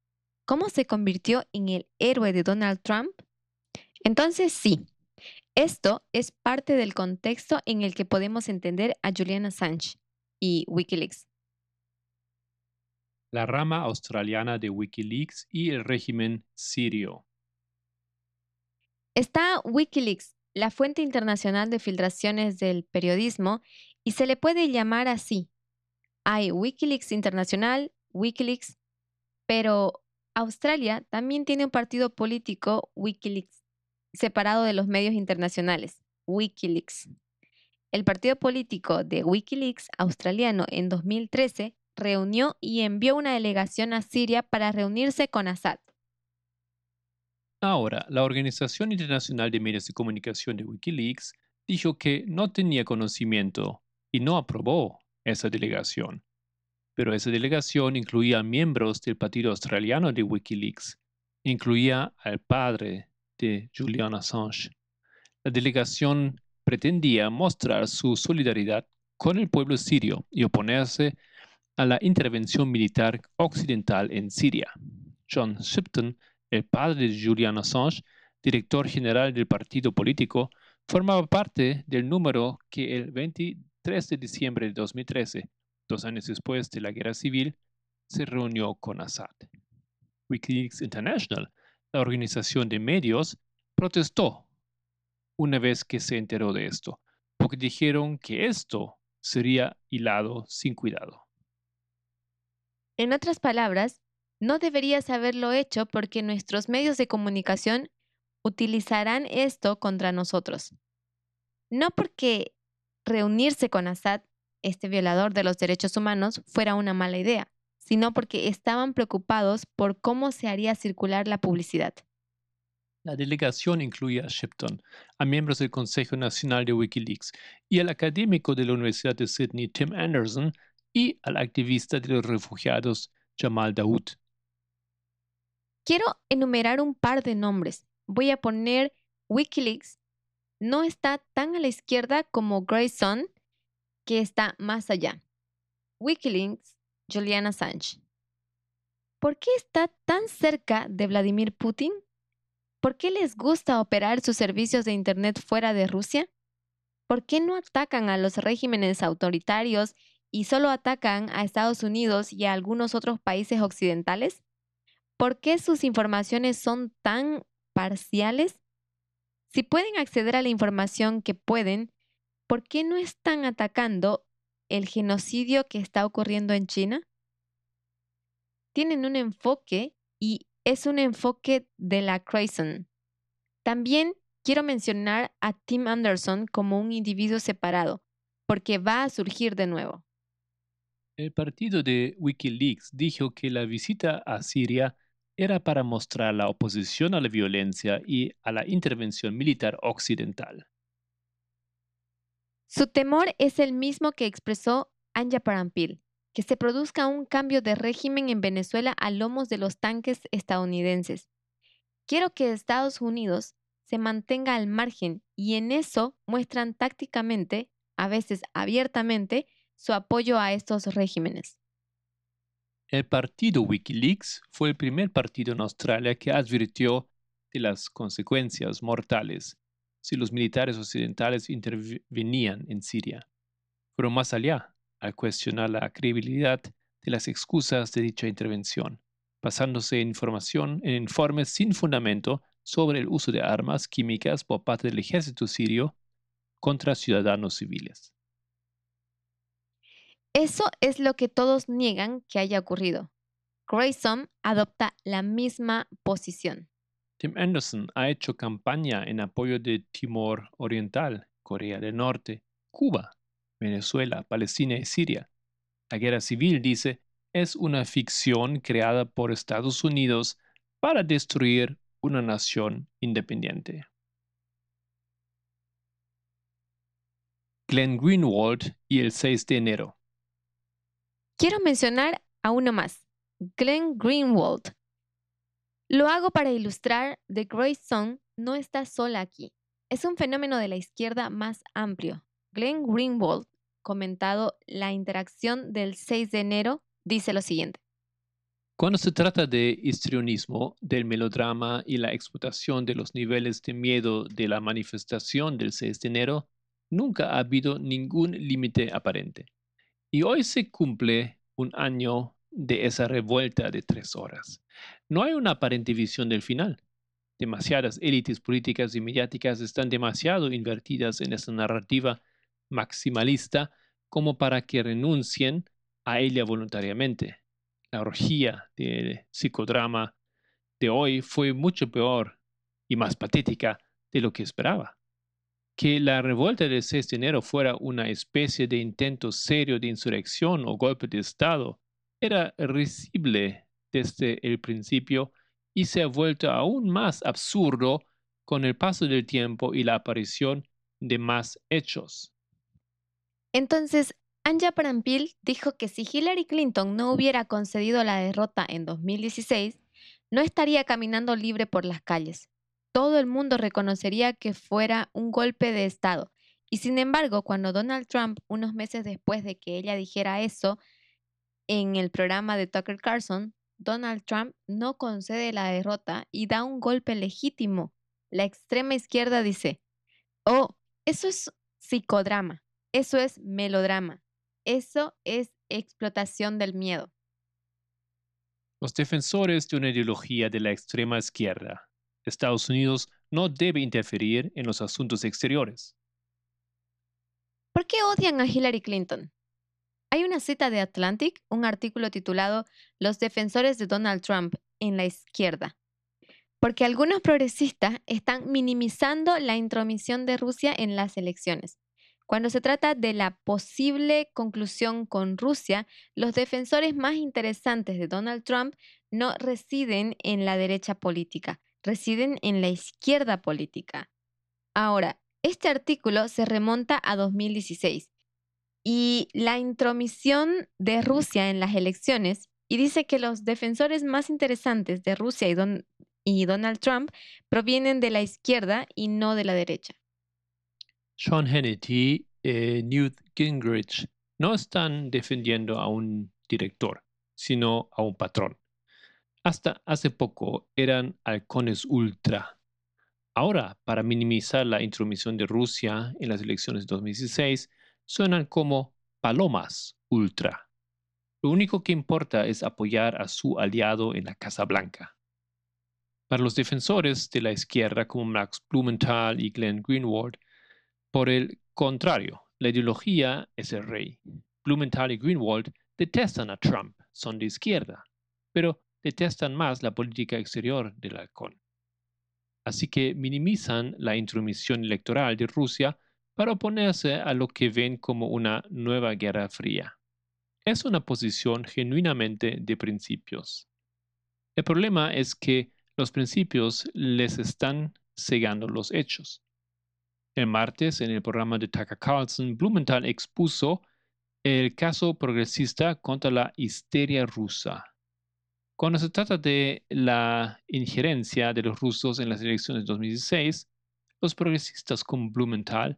Speaker 2: ¿Cómo se convirtió en el héroe de Donald Trump? Entonces sí, esto es parte del contexto en el que podemos entender a Julian Assange y Wikileaks.
Speaker 3: La rama australiana de Wikileaks y el régimen sirio.
Speaker 2: Está Wikileaks, la fuente internacional de filtraciones del periodismo, y se le puede llamar así. Hay Wikileaks Internacional, Wikileaks, pero Australia también tiene un partido político, Wikileaks, separado de los medios internacionales, Wikileaks. El partido político de Wikileaks australiano en 2013 reunió y envió una delegación a Siria para reunirse con Assad.
Speaker 3: Ahora, la Organización Internacional de Medios de Comunicación de Wikileaks dijo que no tenía conocimiento y no aprobó esa delegación. Pero esa delegación incluía miembros del Partido Australiano de Wikileaks, incluía al padre de Julian Assange. La delegación pretendía mostrar su solidaridad con el pueblo sirio y oponerse a la intervención militar occidental en Siria. John Shipton el padre de Julian Assange, director general del partido político, formaba parte del número que el 23 de diciembre de 2013, dos años después de la guerra civil, se reunió con Assad. Wikileaks International, la organización de medios, protestó una vez que se enteró de esto, porque dijeron que esto sería hilado sin cuidado.
Speaker 2: En otras palabras, no deberías haberlo hecho porque nuestros medios de comunicación utilizarán esto contra nosotros. No porque reunirse con Assad, este violador de los derechos humanos, fuera una mala idea, sino porque estaban preocupados por cómo se haría circular la publicidad.
Speaker 3: La delegación incluye a Shipton, a miembros del Consejo Nacional de Wikileaks y al académico de la Universidad de Sydney Tim Anderson y al activista de los refugiados Jamal Daoud.
Speaker 2: Quiero enumerar un par de nombres. Voy a poner Wikileaks. No está tan a la izquierda como Grayson, que está más allá. Wikileaks, Julian Assange. ¿Por qué está tan cerca de Vladimir Putin? ¿Por qué les gusta operar sus servicios de Internet fuera de Rusia? ¿Por qué no atacan a los regímenes autoritarios y solo atacan a Estados Unidos y a algunos otros países occidentales? ¿Por qué sus informaciones son tan parciales? Si pueden acceder a la información que pueden, ¿por qué no están atacando el genocidio que está ocurriendo en China? Tienen un enfoque y es un enfoque de la Crayson. También quiero mencionar a Tim Anderson como un individuo separado, porque va a surgir de nuevo.
Speaker 3: El partido de Wikileaks dijo que la visita a Siria era para mostrar la oposición a la violencia y a la intervención militar occidental.
Speaker 2: Su temor es el mismo que expresó Anja Parampil, que se produzca un cambio de régimen en Venezuela a lomos de los tanques estadounidenses. Quiero que Estados Unidos se mantenga al margen y en eso muestran tácticamente, a veces abiertamente, su apoyo a estos regímenes.
Speaker 3: El partido Wikileaks fue el primer partido en Australia que advirtió de las consecuencias mortales si los militares occidentales intervenían en Siria. Fueron más allá al cuestionar la credibilidad de las excusas de dicha intervención, basándose en información en informes sin fundamento sobre el uso de armas químicas por parte del ejército sirio contra ciudadanos civiles.
Speaker 2: Eso es lo que todos niegan que haya ocurrido. Grayson adopta la misma posición.
Speaker 3: Tim Anderson ha hecho campaña en apoyo de Timor Oriental, Corea del Norte, Cuba, Venezuela, Palestina y Siria. La guerra civil, dice, es una ficción creada por Estados Unidos para destruir una nación independiente. Glenn Greenwald y el 6 de enero.
Speaker 2: Quiero mencionar a uno más, Glenn Greenwald. Lo hago para ilustrar que Grace Song no está sola aquí. es un fenómeno de la izquierda más amplio. Glenn Greenwald, comentado la interacción del 6 de enero, dice lo siguiente.
Speaker 3: Cuando se trata de histrionismo, del melodrama y la explotación de los niveles de miedo de la manifestación del 6 de enero, nunca ha habido ningún límite aparente. Y hoy se cumple un año de esa revuelta de tres horas. No hay una aparente visión del final. Demasiadas élites políticas y mediáticas están demasiado invertidas en esta narrativa maximalista como para que renuncien a ella voluntariamente la orgía de psicodrama de hoy fue mucho peor y más patética de lo que esperaba. Que la revuelta del 6 de enero fuera una especie de intento serio de insurrección o golpe de Estado era risible desde el principio y se ha vuelto aún más absurdo con el paso del tiempo y la aparición de más hechos.
Speaker 2: Entonces, Anja Parampil dijo que si Hillary Clinton no hubiera concedido la derrota en 2016, no estaría caminando libre por las calles. Todo el mundo reconocería que fuera un golpe de Estado. Y sin embargo, cuando Donald Trump, unos meses después de que ella dijera eso en el programa de Tucker Carlson, Donald Trump no concede la derrota y da un golpe legítimo. La extrema izquierda dice, oh, eso es psicodrama, eso es melodrama. Eso es explotación del miedo.
Speaker 3: Los defensores de una ideología de la extrema izquierda, Estados Unidos no debe interferir en los asuntos exteriores.
Speaker 2: ¿Por qué odian a Hillary Clinton? Hay una cita de Atlantic, un artículo titulado Los defensores de Donald Trump en la izquierda. Porque algunos progresistas están minimizando la intromisión de Rusia en las elecciones. Cuando se trata de la posible conclusión con Rusia, los defensores más interesantes de Donald Trump no residen en la derecha política, residen en la izquierda política. Ahora, este artículo se remonta a 2016 y la intromisión de Rusia en las elecciones y dice que los defensores más interesantes de Rusia y, Donald Trump provienen de la izquierda y no de la derecha.
Speaker 3: Sean Hannity eh, Newt Gingrich no están defendiendo a un director, sino a un patrón. Hasta hace poco eran halcones ultra. Ahora, para minimizar la intromisión de Rusia en las elecciones de 2016, suenan como palomas ultra. Lo único que importa es apoyar a su aliado en la Casa Blanca. Para los defensores de la izquierda como Max Blumenthal y Glenn Greenwald, por el contrario, la ideología es el rey. Blumenthal y Greenwald detestan a Trump, son de izquierda, pero detestan más la política exterior del halcón. Así que minimizan la intromisión electoral de Rusia para oponerse a lo que ven como una nueva guerra fría. Es una posición genuinamente de principios. El problema es que los principios les están cegando los hechos. El martes, en el programa de Tucker Carlson, Blumenthal expuso el caso progresista contra la histeria rusa. Cuando se trata de la injerencia de los rusos en las elecciones de 2016, los progresistas como Blumenthal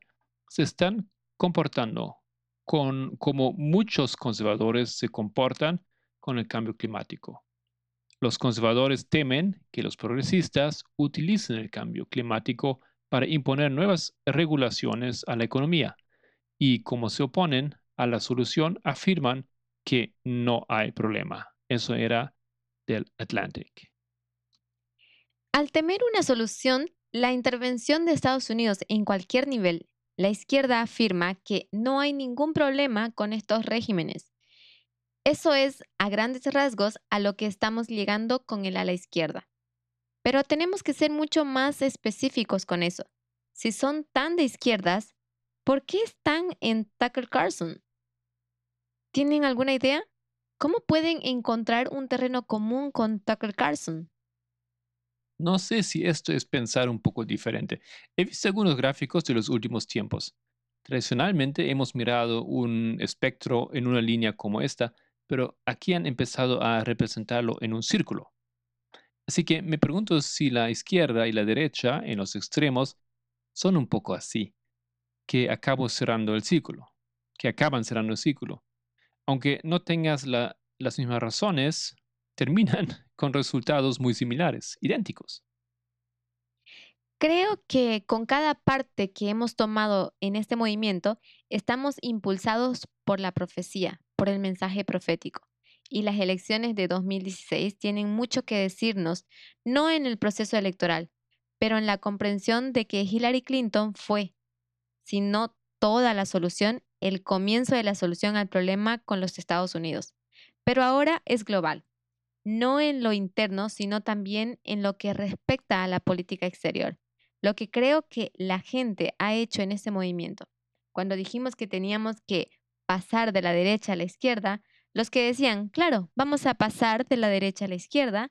Speaker 3: se están comportando con, como muchos conservadores se comportan con el cambio climático. Los conservadores temen que los progresistas utilicen el cambio climático para imponer nuevas regulaciones a la economía y como se oponen a la solución afirman que no hay problema. Eso era del Atlantic.
Speaker 2: Al temer una solución, la intervención de Estados Unidos en cualquier nivel, la izquierda afirma que no hay ningún problema con estos regímenes. Eso es, a grandes rasgos, a lo que estamos llegando con el ala izquierda. Pero tenemos que ser mucho más específicos con eso. Si son tan de izquierdas, ¿por qué están en Tucker Carlson? ¿Tienen alguna idea? ¿Cómo pueden encontrar un terreno común con Tucker Carlson?
Speaker 3: No sé si esto es pensar un poco diferente. He visto algunos gráficos de los últimos tiempos. Tradicionalmente hemos mirado un espectro en una línea como esta, pero aquí han empezado a representarlo en un círculo. Así que me pregunto si la izquierda y la derecha, en los extremos, son un poco así, que acabo cerrando el círculo, que acaban cerrando el círculo. Aunque no tengas las mismas razones, terminan (laughs) con resultados muy similares, idénticos.
Speaker 2: Creo que con cada parte que hemos tomado en este movimiento, estamos impulsados por la profecía, por el mensaje profético. Y las elecciones de 2016 tienen mucho que decirnos, no en el proceso electoral, pero en la comprensión de que Hillary Clinton fue, si no toda la solución, el comienzo de la solución al problema con los Estados Unidos. Pero ahora es global, no en lo interno, sino también en lo que respecta a la política exterior. Lo que creo que la gente ha hecho en este movimiento. Cuando dijimos que teníamos que pasar de la derecha a la izquierda, los que decían, claro, vamos a pasar de la derecha a la izquierda,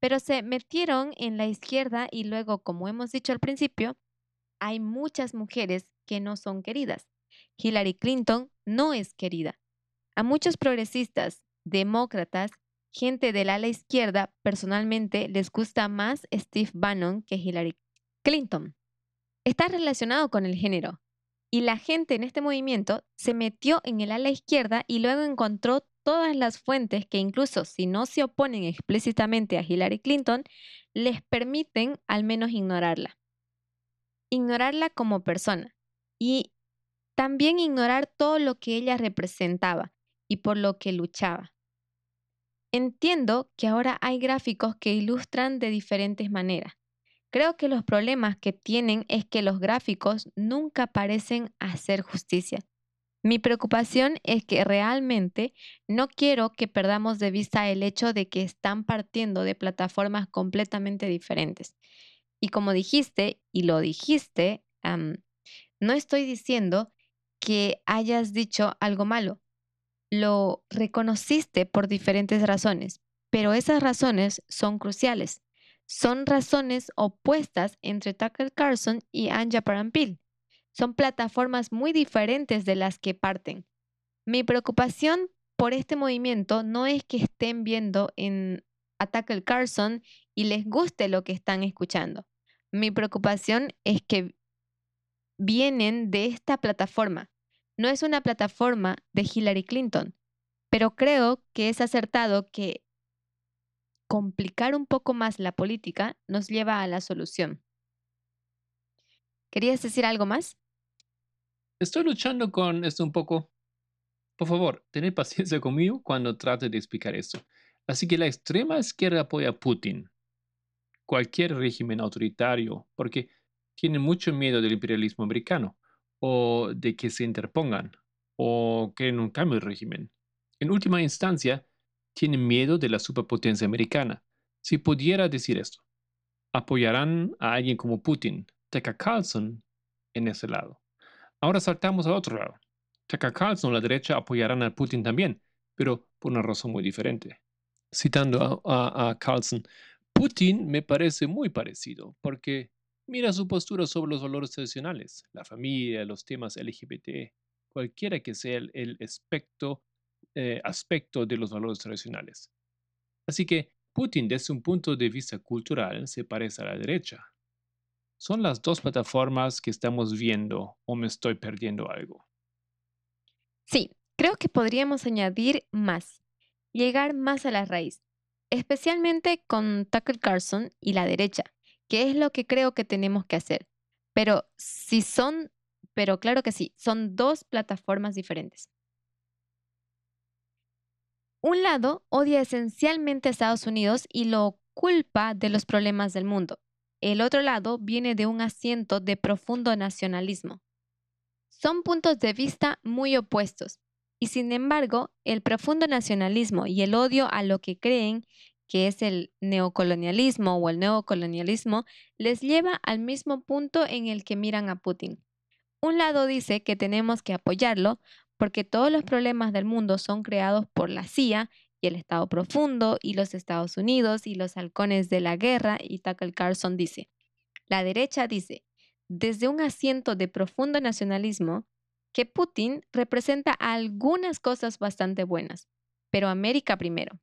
Speaker 2: pero se metieron en la izquierda y luego, como hemos dicho al principio, hay muchas mujeres que no son queridas. Hillary Clinton no es querida. A muchos progresistas, demócratas, gente del ala izquierda, personalmente les gusta más Steve Bannon que Hillary Clinton. Está relacionado con el género. Y la gente en este movimiento se metió en el ala izquierda y luego encontró todas las fuentes que incluso si no se oponen explícitamente a Hillary Clinton, les permiten al menos ignorarla. Ignorarla como persona y también ignorar todo lo que ella representaba y por lo que luchaba. Entiendo que ahora hay gráficos que ilustran de diferentes maneras. Creo que los problemas que tienen es que los gráficos nunca parecen hacer justicia. Mi preocupación es que realmente no quiero que perdamos de vista el hecho de que están partiendo de plataformas completamente diferentes. Y como dijiste, y lo dijiste, no estoy diciendo que hayas dicho algo malo. Lo reconociste por diferentes razones, pero esas razones son cruciales. Son razones opuestas entre Tucker Carlson y Anja Parampil. Son plataformas muy diferentes de las que parten. Mi preocupación por este movimiento no es que estén viendo en Attack Carson y les guste lo que están escuchando. Mi preocupación es que vienen de esta plataforma. No es una plataforma de Hillary Clinton, pero creo que es acertado que complicar un poco más la política nos lleva a la solución. ¿Querías decir algo más?
Speaker 3: Estoy luchando con esto un poco. Por favor, tened paciencia (laughs) conmigo cuando trate de explicar esto. Así que la extrema izquierda apoya a Putin, cualquier régimen autoritario, porque tiene mucho miedo del imperialismo americano, o de que se interpongan, o que en un cambio de régimen. En última instancia, tienen miedo de la superpotencia americana. Si pudiera decir esto, apoyarán a alguien como Putin, Tucker Carlson, en ese lado. Ahora saltamos al otro lado. Tucker Carlson, la derecha, apoyarán a Putin también, pero por una razón muy diferente. Citando a, Carlson, Putin me parece muy parecido porque mira su postura sobre los valores tradicionales, la familia, los temas LGBT, cualquiera que sea el, aspecto, eh, aspecto de los valores tradicionales. Así que Putin, desde un punto de vista cultural, se parece a la derecha, ¿Son las dos plataformas que estamos viendo o me estoy perdiendo algo?
Speaker 2: Sí, creo que podríamos añadir más, llegar más a la raíz, especialmente con Tucker Carlson y la derecha, que es lo que creo que tenemos que hacer. Pero si son, pero claro que sí, son dos plataformas diferentes. Un lado odia esencialmente a Estados Unidos y lo culpa de los problemas del mundo. El otro lado viene de un asiento de profundo nacionalismo. Son puntos de vista muy opuestos, y sin embargo, el profundo nacionalismo y el odio a lo que creen que es el neocolonialismo o el neocolonialismo, les lleva al mismo punto en el que miran a Putin. Un lado dice que tenemos que apoyarlo porque todos los problemas del mundo son creados por la CIA y el Estado profundo y los Estados Unidos y los halcones de la guerra y Tucker Carlson dice, la derecha dice, desde un asiento de profundo nacionalismo, que Putin representa algunas cosas bastante buenas, pero América primero.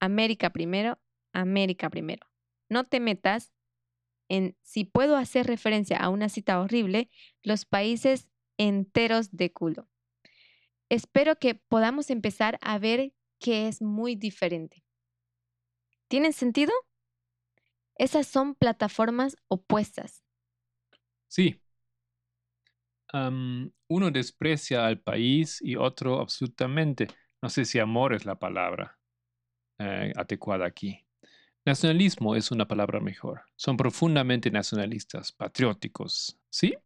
Speaker 2: América primero, América primero. No te metas en si puedo hacer referencia a una cita horrible, los países enteros de culo. Espero que podamos empezar a ver que es muy diferente. ¿Tienen sentido? Esas son plataformas opuestas.
Speaker 3: Sí. uno desprecia al país y otro absolutamente. No sé si amor es la palabra eh, adecuada aquí. Nacionalismo es una palabra mejor. Son profundamente nacionalistas, patrióticos. ¿Sí?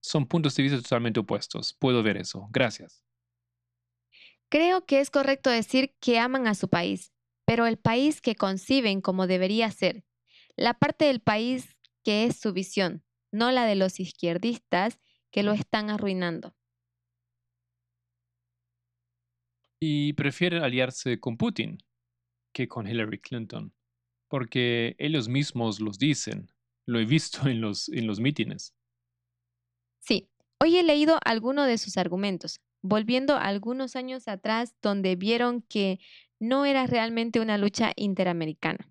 Speaker 3: Son puntos de vista totalmente opuestos. Puedo ver eso. Gracias.
Speaker 2: Creo que es correcto decir que aman a su país, pero el país que conciben como debería ser, la parte del país que es su visión, no la de los izquierdistas que lo están arruinando.
Speaker 3: Y prefieren aliarse con Putin que con Hillary Clinton, porque ellos mismos los dicen. Lo he visto (laughs) en los, en los mítines.
Speaker 2: Sí, hoy he leído algunos de sus argumentos, volviendo algunos años atrás donde vieron que no era realmente una lucha interamericana.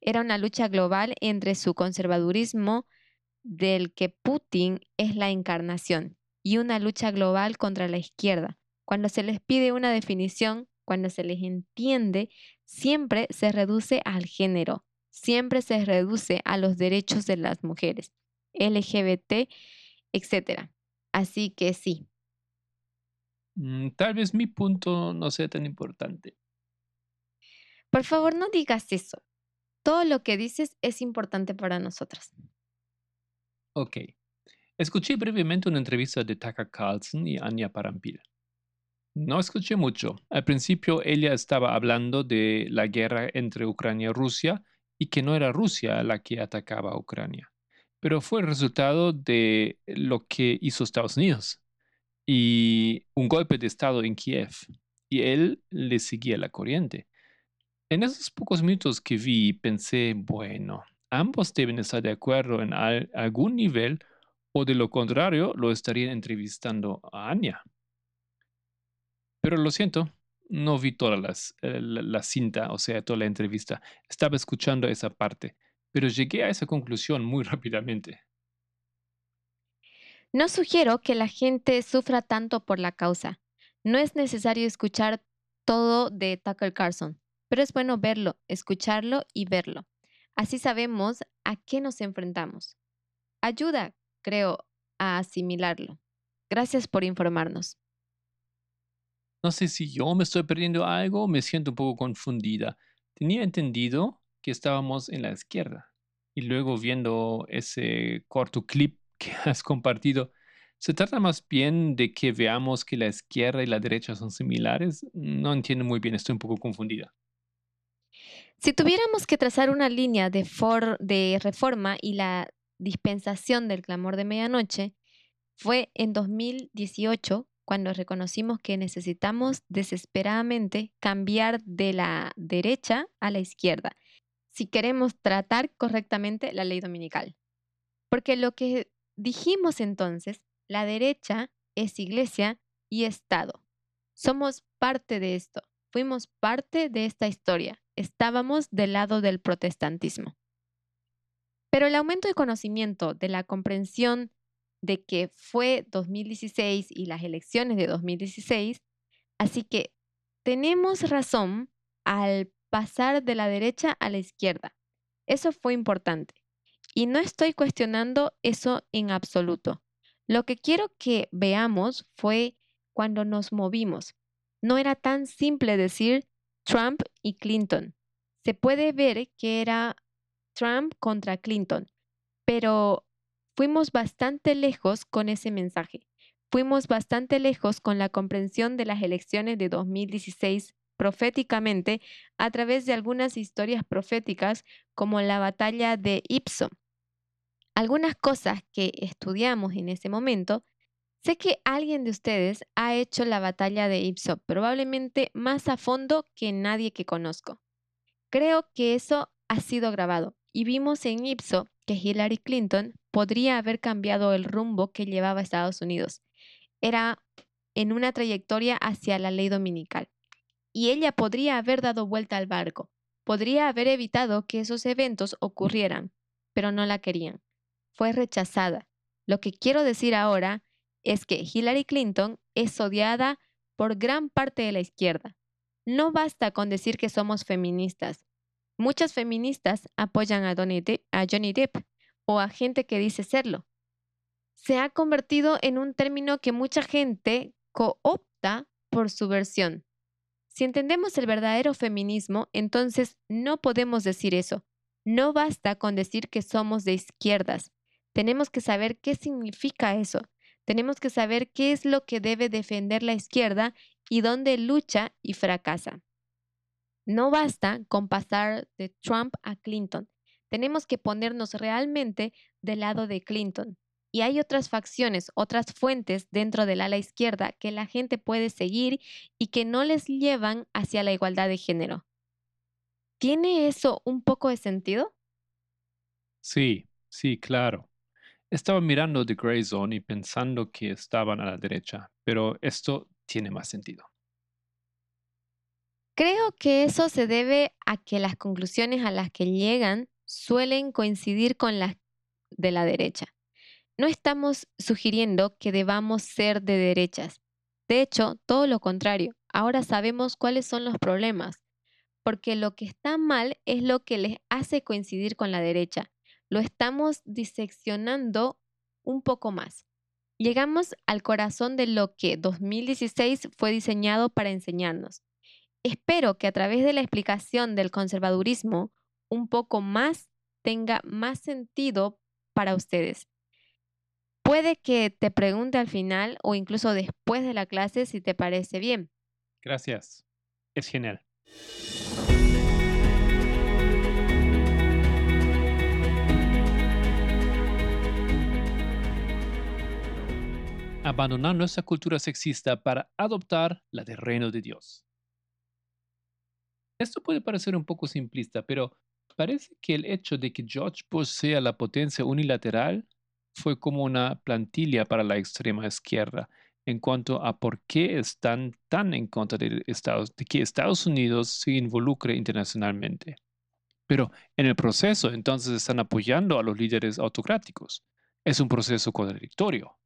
Speaker 2: Era una lucha global entre su conservadurismo, del que Putin es la encarnación, y una lucha global contra la izquierda. Cuando se les pide una definición, cuando se les entiende, siempre se reduce al género, siempre se reduce a los derechos de las mujeres, LGBT, etc. Así que sí.
Speaker 3: Mm, tal vez mi punto no sea tan importante.
Speaker 2: Por favor, no digas eso. Todo lo que dices es importante para nosotras.
Speaker 3: Ok. Escuché brevemente una entrevista de Tucker Carlson y Anya Parampil. No escuché mucho. Al principio ella estaba hablando de la guerra entre Ucrania y Rusia y que no era Rusia la que atacaba a Ucrania, pero fue el resultado de lo que hizo Estados Unidos y un golpe de Estado en Kiev. Y él le seguía la corriente. En esos pocos minutos que vi, pensé, bueno, ambos deben estar de acuerdo en algún nivel o de lo contrario lo estarían entrevistando a Anya. Pero lo siento, no vi toda eh, la, cinta, o sea, toda la entrevista. Estaba escuchando esa parte, pero llegué a esa conclusión muy (laughs) rápidamente.
Speaker 2: No sugiero que la gente sufra tanto por la causa. No es necesario escuchar todo de Tucker Carlson pero es bueno verlo, escucharlo y verlo. Así sabemos a qué nos enfrentamos. Ayuda, creo, a asimilarlo. Gracias por informarnos.
Speaker 3: No sé si yo me estoy perdiendo algo, me siento un poco confundida. Tenía entendido que estábamos en la izquierda y luego viendo ese corto clip (laughs) que has compartido, ¿se trata más bien de que veamos que la izquierda y la derecha son similares? No entiendo muy bien, estoy un poco confundida.
Speaker 2: Si tuviéramos que trazar una línea de, de reforma y la dispensación del clamor de medianoche, fue en 2018 cuando reconocimos que necesitamos desesperadamente cambiar de la derecha a la izquierda si queremos tratar correctamente la ley dominical. Porque lo que dijimos entonces, la derecha es iglesia y Estado. Somos parte de esto, fuimos parte de esta historia estábamos del lado del protestantismo. Pero el aumento de conocimiento, de la comprensión de que fue 2016 y las elecciones de 2016, así que tenemos razón al pasar de la derecha a la izquierda. Eso fue importante. Y no estoy cuestionando eso en absoluto. Lo que quiero que veamos fue cuando nos movimos. No era tan simple decir Trump y Clinton. Se puede ver que era Trump contra Clinton, pero fuimos bastante lejos con ese mensaje. Fuimos bastante lejos con la comprensión de las elecciones de 2016 proféticamente a través de algunas historias proféticas como la batalla de Ipso. Algunas cosas que estudiamos en ese momento Sé que alguien de ustedes ha hecho la batalla de Ipso, probablemente más a fondo que nadie que conozco. Creo que eso ha sido grabado y vimos en Ipso que Hillary Clinton podría haber cambiado el rumbo que llevaba Estados Unidos. Era en una trayectoria hacia la ley dominical. Y ella podría haber dado vuelta al barco, podría haber evitado que esos eventos ocurrieran. pero no la querían. Fue rechazada. Lo que quiero decir ahora es que Hillary Clinton es odiada por gran parte de la izquierda. No basta con decir que somos feministas. Muchas feministas apoyan a, a Johnny Depp o a gente que dice serlo. Se ha convertido en un término que mucha gente coopta por su versión. Si entendemos el verdadero feminismo, entonces no podemos decir eso. No basta con decir que somos de izquierdas. Tenemos que saber qué significa eso. Tenemos que saber qué es lo que debe defender la izquierda y dónde lucha y fracasa. No basta con pasar de Trump a Clinton. Tenemos que ponernos realmente del lado de Clinton. Y hay otras facciones, otras fuentes dentro del ala izquierda que la gente puede seguir y que no les llevan hacia la igualdad de género. ¿Tiene eso un poco de sentido?
Speaker 3: Sí, sí, claro. Estaba mirando The Grey Zone y pensando que estaban a la derecha, pero esto tiene más sentido.
Speaker 2: Creo que eso se debe a que las conclusiones a las que llegan suelen coincidir con las de la derecha. No estamos sugiriendo que debamos ser de derechas. De hecho, todo lo contrario. Ahora sabemos cuáles son los problemas, porque lo que está mal es lo que les hace coincidir con la derecha. Lo estamos diseccionando un poco más. Llegamos al corazón de lo que 2016 fue diseñado para enseñarnos. Espero que a través de la explicación del conservadurismo un poco más tenga más sentido para ustedes. Puede que te pregunte al final o incluso después de la clase si te parece bien.
Speaker 3: Gracias. Es genial. abandonar nuestra cultura sexista para adoptar la del reino de Dios. Esto puede parecer un poco simplista, pero parece que el hecho de que George Bush sea la potencia unilateral fue como una plantilla para la extrema izquierda en cuanto a por qué están tan en contra de, Estados, de que Estados Unidos se involucre internacionalmente. Pero en el proceso entonces están apoyando a los líderes autocráticos. Es un proceso contradictorio.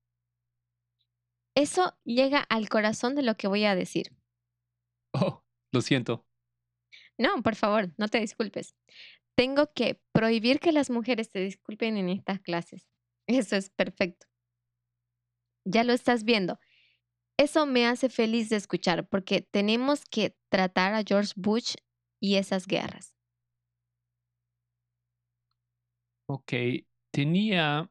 Speaker 2: Eso llega al corazón de lo que voy a decir.
Speaker 3: Oh, lo siento.
Speaker 2: No, por favor, no te disculpes. Tengo que prohibir que las mujeres te disculpen en estas clases. Eso es perfecto. Ya lo estás viendo. Eso me hace feliz de escuchar porque tenemos que tratar a George Bush y esas guerras.
Speaker 3: Ok, tenía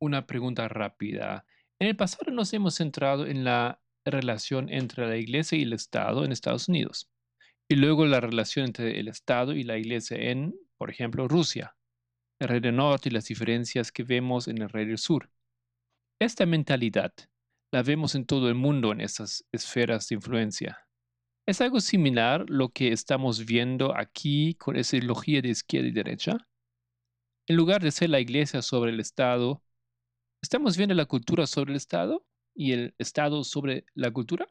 Speaker 3: una pregunta rápida. En el pasado nos hemos centrado en la relación entre la Iglesia y el Estado en Estados Unidos, y luego la relación entre el Estado y la Iglesia en, por ejemplo, Rusia, el Rey del Norte y las diferencias que vemos en el Rey del Sur. Esta mentalidad la vemos en todo el mundo en estas esferas de influencia. ¿Es algo similar lo que estamos viendo aquí con esa ideología de izquierda y derecha? En lugar de ser la iglesia sobre el Estado, ¿Estamos viendo la cultura sobre el Estado y el Estado sobre la cultura?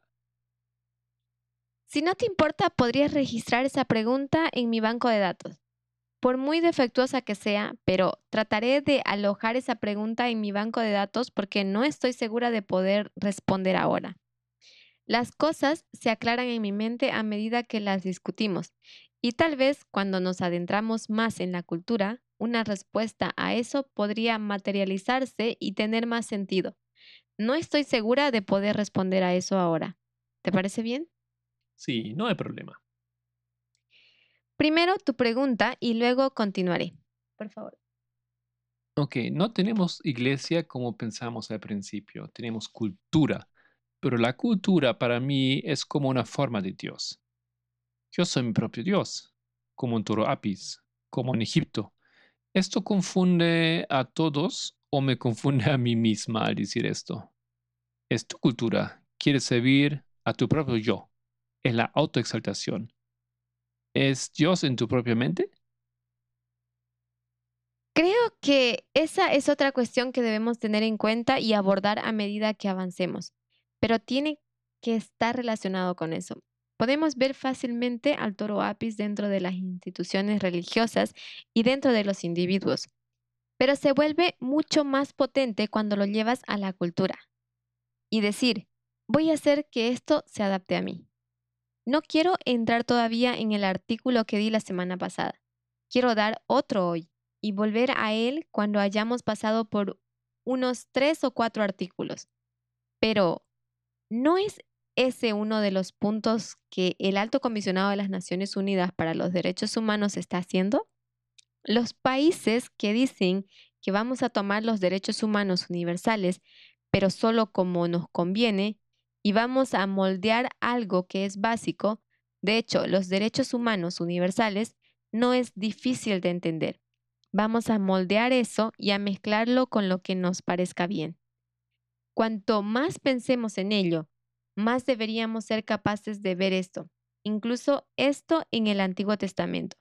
Speaker 2: Si no te importa, podrías registrar esa pregunta en mi banco de datos. Por muy defectuosa que sea, pero trataré de alojar esa pregunta en mi banco de datos porque no estoy segura de poder responder ahora. Las cosas se aclaran en mi mente a medida que las discutimos y tal vez cuando nos adentramos más en la cultura, una respuesta a eso podría materializarse y tener más sentido. No estoy segura de poder responder a eso ahora. ¿Te parece bien?
Speaker 3: Sí, no hay problema.
Speaker 2: Primero tu pregunta y luego continuaré. Por favor.
Speaker 3: Ok, no tenemos iglesia como pensamos al principio, tenemos cultura, pero la cultura para mí es como una forma de Dios. Yo soy mi propio Dios, como en Toro Apis, como en Egipto, ¿Esto confunde a todos o me confunde a mí misma al decir esto? Es tu cultura, quieres servir a tu propio yo, es la autoexaltación. ¿Es Dios en tu propia mente?
Speaker 2: Creo que esa es otra cuestión que debemos tener en cuenta y abordar a medida que avancemos, pero tiene que estar relacionado con eso. Podemos ver fácilmente al toro apis dentro de las instituciones religiosas y dentro de los individuos. pero se vuelve mucho más potente cuando lo llevas a la cultura. Y decir, voy a hacer que esto se adapte a mí. No quiero entrar todavía en el artículo que di la semana pasada. Quiero dar otro hoy y volver a él cuando hayamos pasado por unos tres o cuatro artículos. Pero, ¿no es ese uno de los puntos que el alto comisionado de las Naciones Unidas para los Derechos Humanos está haciendo? Los países que dicen que vamos a tomar los derechos humanos universales, pero solo como nos conviene, y vamos a moldear algo que es básico, de hecho, los derechos humanos universales no es difícil de entender. Vamos a moldear eso y a mezclarlo con lo que nos parezca bien. Cuanto más pensemos en ello, más deberíamos ser capaces de ver esto, incluso esto en el Antiguo Testamento.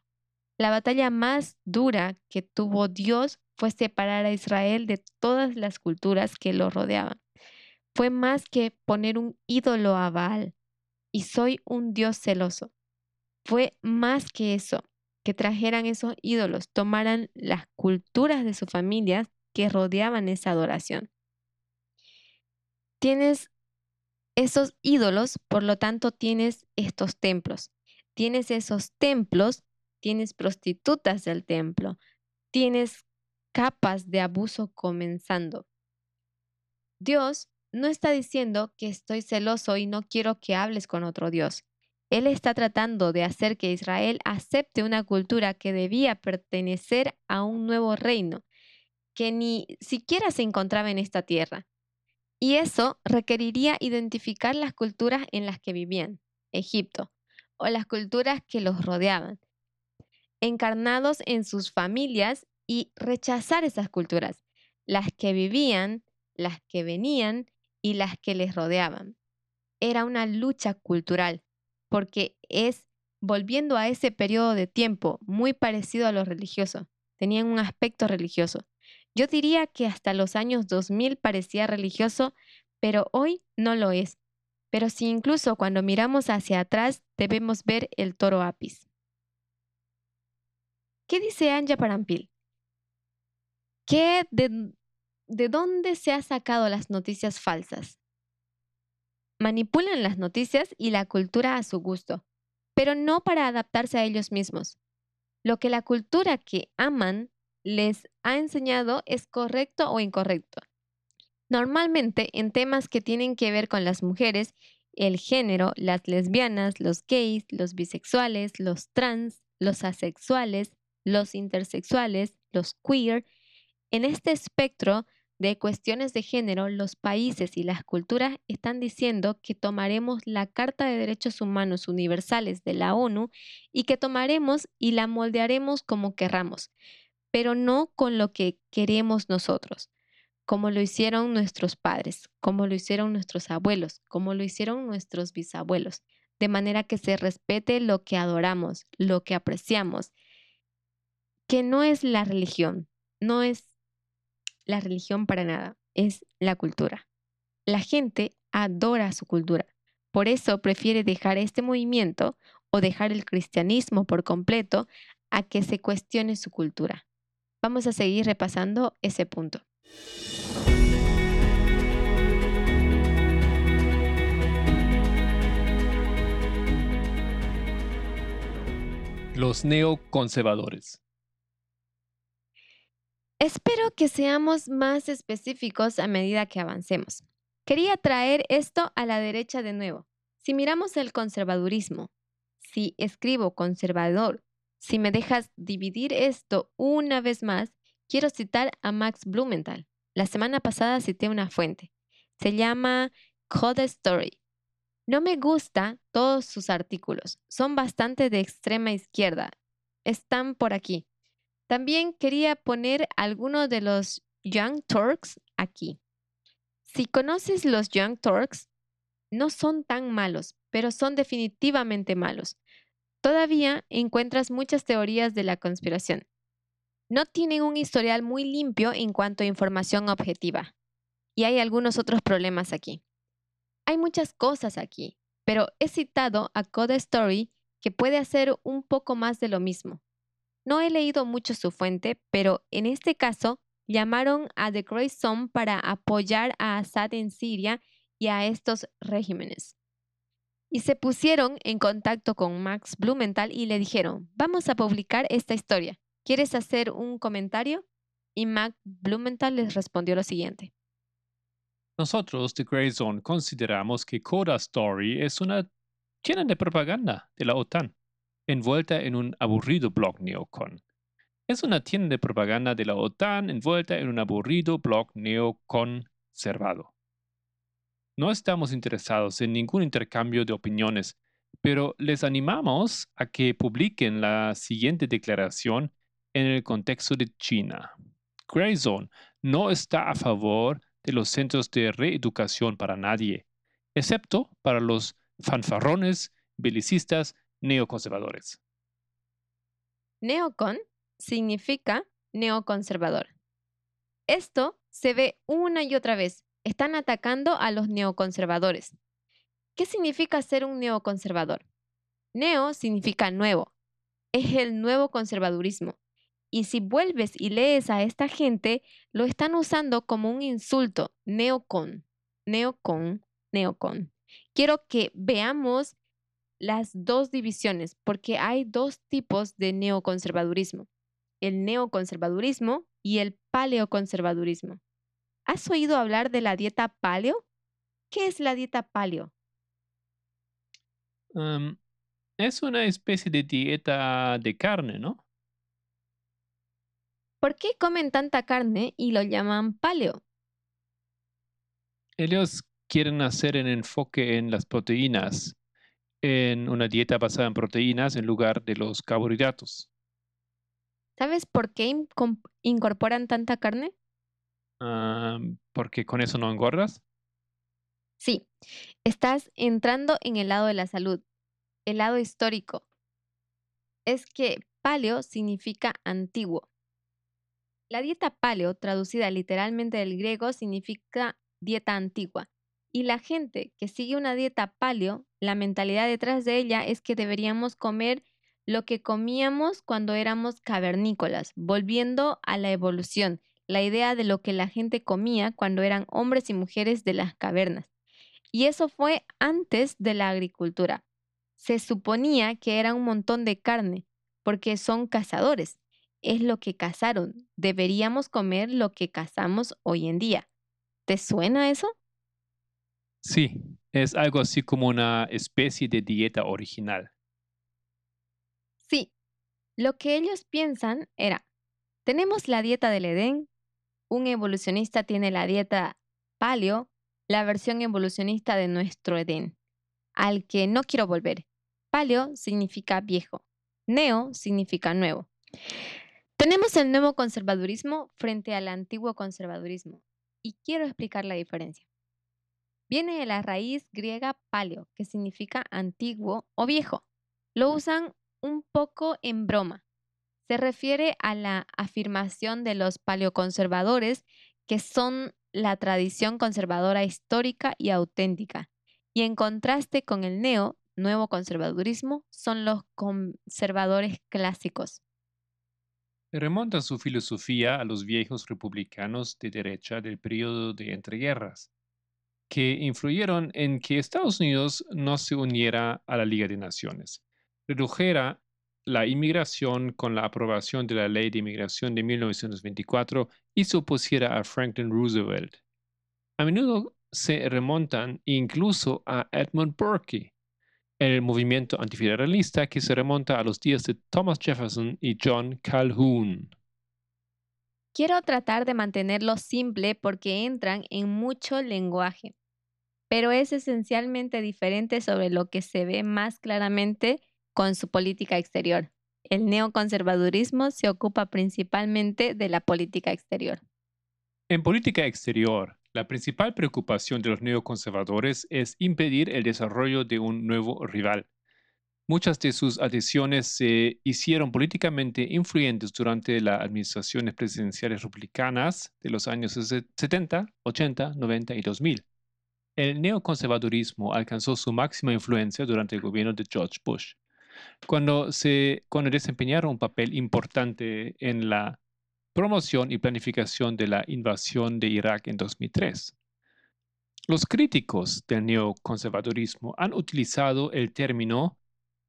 Speaker 2: La batalla más dura que tuvo Dios fue separar a Israel de todas las culturas que lo rodeaban fue más que poner un ídolo a Baal y soy un Dios celoso. Fue más que eso, que trajeran esos ídolos, tomaran las culturas de sus familias que rodeaban esa adoración. Tienes esos ídolos, por lo tanto tienes estos templos. Tienes esos templos, tienes prostitutas del templo, tienes capas de abuso comenzando. Dios no está diciendo que estoy celoso y no quiero que hables con otro Dios. Él está tratando de hacer que Israel acepte una cultura que debía pertenecer a un nuevo reino, que ni siquiera se encontraba en esta tierra. Y eso requeriría identificar las culturas en las que vivían, Egipto, o las culturas que los rodeaban, encarnados en sus familias y rechazar esas culturas, las que vivían, las que venían y las que les rodeaban. Era una lucha cultural, porque es volviendo a ese periodo de tiempo muy parecido a lo religioso. Tenían un aspecto religioso. Yo diría que hasta los años 2000 parecía religioso, pero hoy no lo es. Pero si incluso cuando miramos hacia atrás debemos ver el toro apis. ¿Qué dice Anja Parampil? ¿Qué de, ¿de dónde se ha sacado las noticias falsas? Manipulan las noticias y la cultura a su gusto, pero no para adaptarse a ellos mismos. Lo que la cultura que aman les ha enseñado es correcto o incorrecto. Normalmente en temas que tienen que ver con las mujeres, el género, las lesbianas, los gays, los bisexuales, los trans, los asexuales, los intersexuales, los queer, en este espectro de cuestiones de género, los países y las culturas están diciendo que tomaremos la Carta de Derechos Humanos Universales de la ONU y que tomaremos y la moldearemos como querramos, pero no con lo que queremos nosotros, como lo hicieron nuestros padres, como lo hicieron nuestros abuelos, como lo hicieron nuestros bisabuelos, de manera que se respete lo que adoramos, lo que apreciamos, que no es la religión, no es la religión para nada, es la cultura. La gente adora su cultura. Por eso prefiere dejar este movimiento o dejar el cristianismo por completo a que se cuestione su cultura. Vamos a seguir repasando ese punto.
Speaker 3: Los neoconservadores.
Speaker 2: Espero que seamos más específicos a medida que avancemos. Quería traer esto a la derecha de nuevo. Si miramos el conservadurismo, si escribo conservador, si me dejas dividir esto una vez más, quiero citar a Max Blumenthal. La semana pasada cité una fuente. Se llama Code Story. No me gusta todos sus artículos. Son bastante de extrema izquierda. Están por aquí. También quería poner algunos de los Young Turks aquí. Si conoces los Young Turks, no son tan malos, pero son definitivamente malos. Todavía encuentras muchas teorías de la conspiración. No tienen un historial muy limpio en cuanto a información objetiva. Y hay algunos otros problemas aquí. Hay muchas cosas aquí, pero he citado a Code Story que puede hacer un poco más de lo mismo. No he leído mucho su fuente, pero en este caso llamaron a The Grey Zone para apoyar a Assad en Siria y a estos regímenes. Y se pusieron en contacto con Max Blumenthal y le dijeron, vamos a publicar esta historia. ¿Quieres hacer un comentario? Y Max Blumenthal les respondió lo siguiente.
Speaker 3: Nosotros, The Grey Zone, consideramos que Coda Story es una tienda de propaganda de la OTAN, envuelta en un aburrido blog neocon. Es una tienda de propaganda de la OTAN envuelta en un aburrido blog neoconservado. No estamos interesados en ningún intercambio de opiniones, pero les animamos a que publiquen la siguiente declaración en el contexto de China. Grayzone no está a favor de los centros de reeducación para nadie, excepto para los fanfarrones, belicistas, neoconservadores.
Speaker 2: Neocon significa neoconservador. Esto se ve una y otra vez. Están atacando a los neoconservadores. ¿Qué significa ser un neoconservador? Neo significa nuevo. Es el nuevo conservadurismo. Y si vuelves y lees a esta gente, lo están usando como un insulto. Neocon, neocon, neocon. Quiero que veamos las dos divisiones, porque hay dos tipos de neoconservadurismo el neoconservadurismo y el paleoconservadurismo. ¿Has oído hablar de la dieta paleo? ¿Qué es la dieta paleo?
Speaker 3: es una especie de dieta de carne, ¿no?
Speaker 2: ¿Por qué comen tanta carne y lo llaman paleo?
Speaker 3: Ellos quieren hacer un enfoque en las proteínas, en una dieta basada en proteínas en lugar de los carbohidratos.
Speaker 2: ¿Sabes por qué incorporan tanta carne?
Speaker 3: Ah, porque con eso no engordas.
Speaker 2: Sí, estás entrando en el lado de la salud, el lado histórico. Es que paleo significa antiguo. La dieta paleo, traducida literalmente del griego, significa dieta antigua. Y la gente que sigue una dieta paleo, la mentalidad detrás de ella es que deberíamos comer lo que comíamos cuando éramos cavernícolas, volviendo a la evolución, la idea de lo que la gente comía cuando eran hombres y mujeres de las cavernas. Y eso fue antes de la agricultura. Se suponía que era un montón de carne, porque son cazadores. Es lo que cazaron. Deberíamos comer lo que cazamos hoy en día. ¿Te suena eso?
Speaker 3: Sí, es algo así como una especie de dieta original.
Speaker 2: Sí, lo que ellos piensan era, tenemos la dieta del Edén, un evolucionista tiene la dieta paleo, la versión evolucionista de nuestro Edén, al que no quiero volver. Paleo significa viejo, neo significa nuevo. Tenemos el nuevo conservadurismo frente al antiguo conservadurismo y quiero explicar la diferencia. Viene de la raíz griega paleo, que significa antiguo o viejo. Lo usan un poco en broma. Se refiere a la afirmación de los paleoconservadores que son la tradición conservadora histórica y auténtica, y en contraste con el neo, nuevo conservadurismo, son los conservadores clásicos.
Speaker 3: Remonta su filosofía a los viejos republicanos de derecha del periodo de entreguerras, que influyeron en que Estados Unidos no se uniera a la Liga de Naciones redujera la inmigración con la aprobación de la Ley de Inmigración de 1924 y se opusiera a Franklin Roosevelt. A menudo se remontan incluso a Edmund Burke, el movimiento antifederalista que se remonta a los días de Thomas Jefferson y John Calhoun.
Speaker 2: Quiero tratar de mantenerlo simple porque entran en mucho lenguaje, pero es esencialmente diferente sobre lo que se ve más claramente con su política exterior. El neoconservadurismo se ocupa principalmente de la política exterior.
Speaker 3: En política exterior, la principal preocupación de los neoconservadores es impedir el desarrollo de un nuevo rival. Muchas de sus adhesiones se hicieron políticamente influyentes durante las administraciones presidenciales republicanas de los años 70, 80, 90 y 2000. El neoconservadurismo alcanzó su máxima influencia durante el gobierno de George Bush cuando, se, cuando desempeñaron un papel importante en la promoción y planificación de la invasión de Irak en 2003. Los críticos del neoconservadurismo han utilizado el término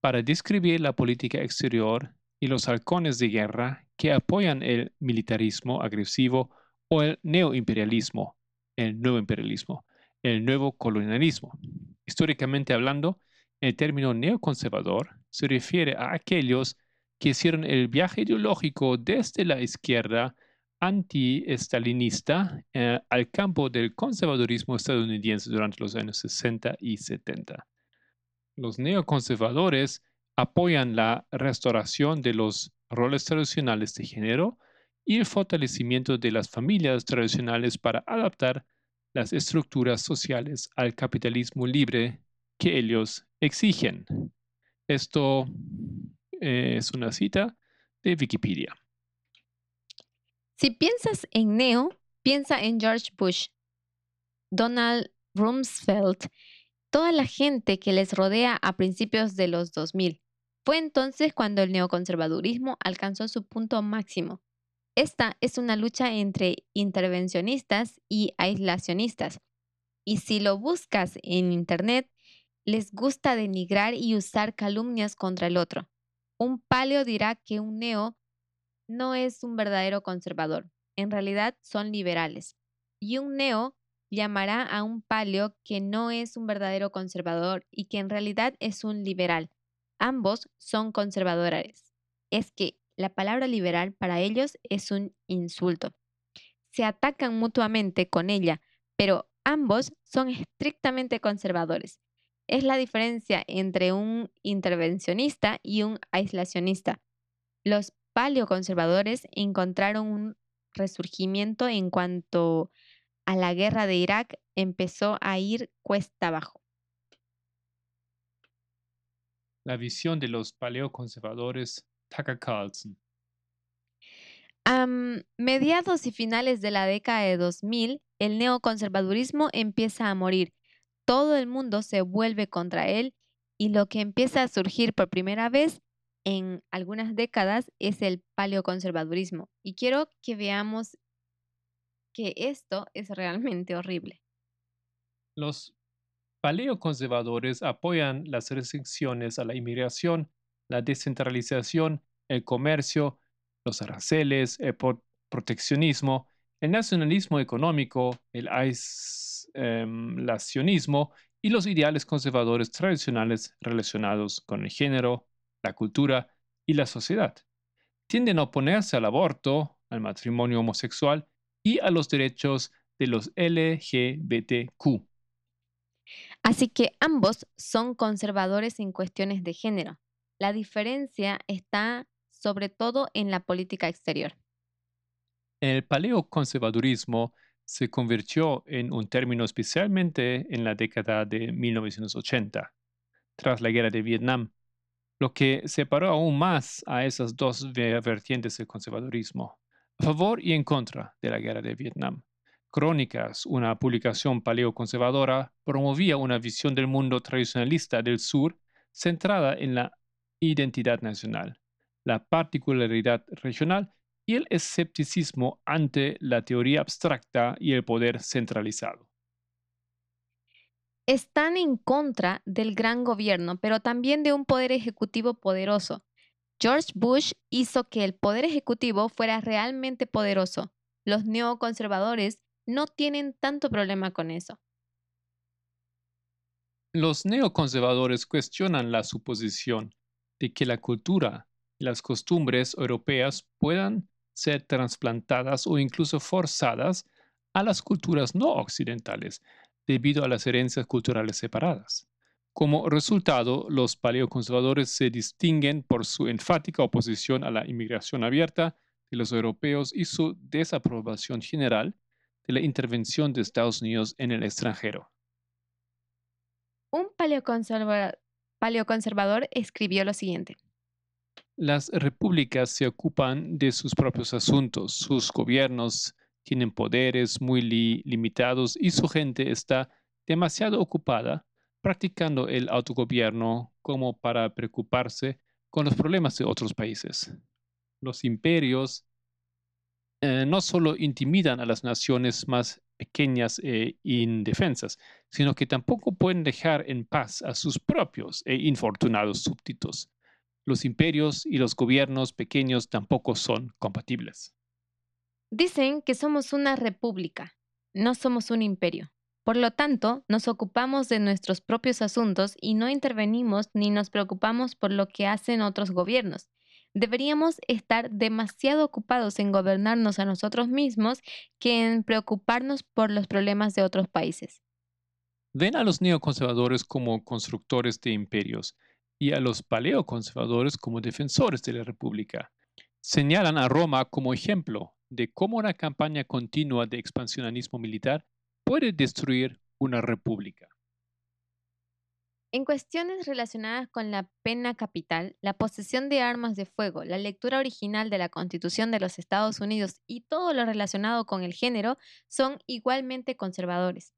Speaker 3: para describir la política exterior y los halcones de guerra que apoyan el militarismo agresivo o el neoimperialismo, el nuevo imperialismo, el nuevo colonialismo. Históricamente hablando, el término neoconservador se refiere a aquellos que hicieron el viaje ideológico desde la izquierda anti-estalinista eh, al campo del conservadurismo estadounidense durante los años 60 y 70. Los neoconservadores apoyan la restauración de los roles tradicionales de género y el fortalecimiento de las familias tradicionales para adaptar las estructuras sociales al capitalismo libre que ellos exigen. Esto es una cita de Wikipedia.
Speaker 2: Si piensas en Neo, piensa en George Bush, Donald Rumsfeld, toda la gente que les rodea a principios de los 2000. Fue entonces cuando el neoconservadurismo alcanzó su punto máximo. Esta es una lucha entre intervencionistas y aislacionistas. Y si lo buscas en Internet, les gusta denigrar y usar calumnias contra el otro. Un paleo dirá que un neo no es un verdadero conservador. En realidad son liberales. Y un neo llamará a un paleo que no es un verdadero conservador y que en realidad es un liberal. Ambos son conservadores. Es que la palabra liberal para ellos es un insulto. Se atacan mutuamente con ella, pero ambos son estrictamente conservadores. Es la diferencia entre un intervencionista y un aislacionista. Los paleoconservadores encontraron un resurgimiento en cuanto a la guerra de Irak empezó a ir cuesta abajo.
Speaker 3: La visión de los paleoconservadores Tucker Carlson.
Speaker 2: A mediados y finales de la década de 2000, el neoconservadurismo empieza a morir. Todo el mundo se vuelve contra él y lo que empieza a surgir por primera vez en algunas décadas es el paleoconservadurismo. Y quiero que veamos que esto es realmente horrible.
Speaker 3: Los paleoconservadores apoyan las restricciones a la inmigración, la descentralización, el comercio, los aranceles, el proteccionismo, el nacionalismo económico, el aislacionismo y los ideales conservadores tradicionales relacionados con el género, la cultura y la sociedad. Tienden a oponerse al aborto, al matrimonio homosexual y a los derechos de los LGBTQ.
Speaker 2: Así que ambos son conservadores en cuestiones de género. La diferencia está sobre todo en la política exterior.
Speaker 3: El paleoconservadurismo se convirtió en un término especialmente en la década de 1980, tras la guerra de Vietnam, lo que separó aún más a esas dos vertientes del conservadurismo, a favor y en contra de la guerra de Vietnam. Crónicas, una publicación paleoconservadora, promovía una visión del mundo tradicionalista del sur centrada en la identidad nacional, la particularidad regional y el escepticismo ante la teoría abstracta y el poder centralizado
Speaker 2: están en contra del gran gobierno, pero también de un poder ejecutivo poderoso. George Bush hizo que el poder ejecutivo fuera realmente poderoso. Los neoconservadores no tienen tanto problema con eso.
Speaker 3: Los neoconservadores cuestionan la suposición de que la cultura y las costumbres europeas puedan ser trasplantadas o incluso forzadas a las culturas no occidentales, debido a las herencias culturales separadas. Como resultado, los paleoconservadores se distinguen por su enfática oposición a la inmigración abierta de los europeos y su desaprobación general de la intervención de Estados Unidos en el extranjero.
Speaker 2: Un paleoconservador escribió lo siguiente.
Speaker 3: Las repúblicas se ocupan de sus propios asuntos, sus gobiernos tienen poderes muy limitados y su gente está demasiado ocupada practicando el autogobierno como para preocuparse con los problemas de otros países. Los imperios eh, no solo intimidan a las naciones más pequeñas e indefensas, sino que tampoco pueden dejar en paz a sus propios e infortunados súbditos. Los imperios y los gobiernos pequeños tampoco son compatibles.
Speaker 2: Dicen que somos una república, no somos un imperio. Por lo tanto, nos ocupamos de nuestros propios asuntos y no intervenimos ni nos preocupamos por lo que hacen otros gobiernos. Deberíamos estar demasiado ocupados en gobernarnos a nosotros mismos que en preocuparnos por los problemas de otros países.
Speaker 3: Ven a los neoconservadores como constructores de imperios y a los paleoconservadores como defensores de la República. Señalan a Roma como ejemplo de cómo una campaña continua de expansionismo militar puede destruir una república.
Speaker 2: En cuestiones relacionadas con la pena capital, la posesión de armas de fuego, la lectura original de la Constitución de los Estados Unidos y todo lo relacionado con el género son igualmente conservadores.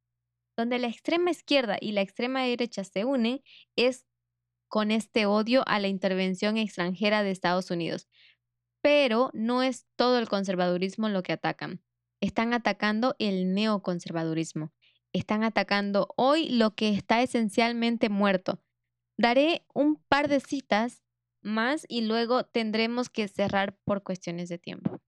Speaker 2: Donde la extrema izquierda y la extrema derecha se unen es con este odio a la intervención extranjera de Estados Unidos. Pero no es todo el conservadurismo lo que atacan. Están atacando el neoconservadurismo están atacando hoy lo que está esencialmente muerto. Daré un par de citas más y luego tendremos que cerrar por cuestiones de tiempo.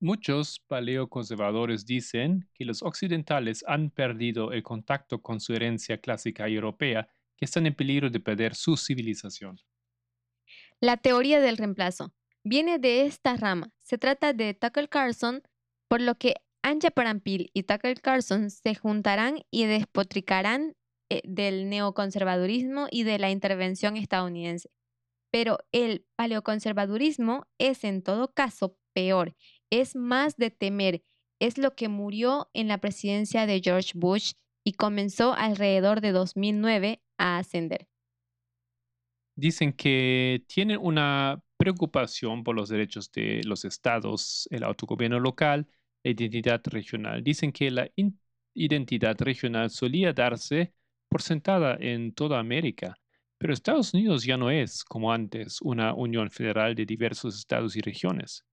Speaker 3: Muchos paleoconservadores dicen que los occidentales han perdido el contacto con su herencia clásica europea, que están en peligro de perder su civilización.
Speaker 2: La teoría del reemplazo viene de esta rama. Se trata de Tucker Carlson, por lo que Anja Parampil y Tucker Carlson se juntarán y despotricarán eh, del neoconservadurismo y de la intervención estadounidense. Pero el paleoconservadurismo es en todo caso peor, es más de temer, es lo que murió en la presidencia de George Bush y comenzó alrededor de 2009 a ascender.
Speaker 3: Dicen que tienen una preocupación por los derechos de los estados, el autogobierno local, identidad regional. Dicen que la identidad regional solía darse por sentada en toda América, pero Estados Unidos ya no es, como antes, una unión federal de diversos estados y regiones.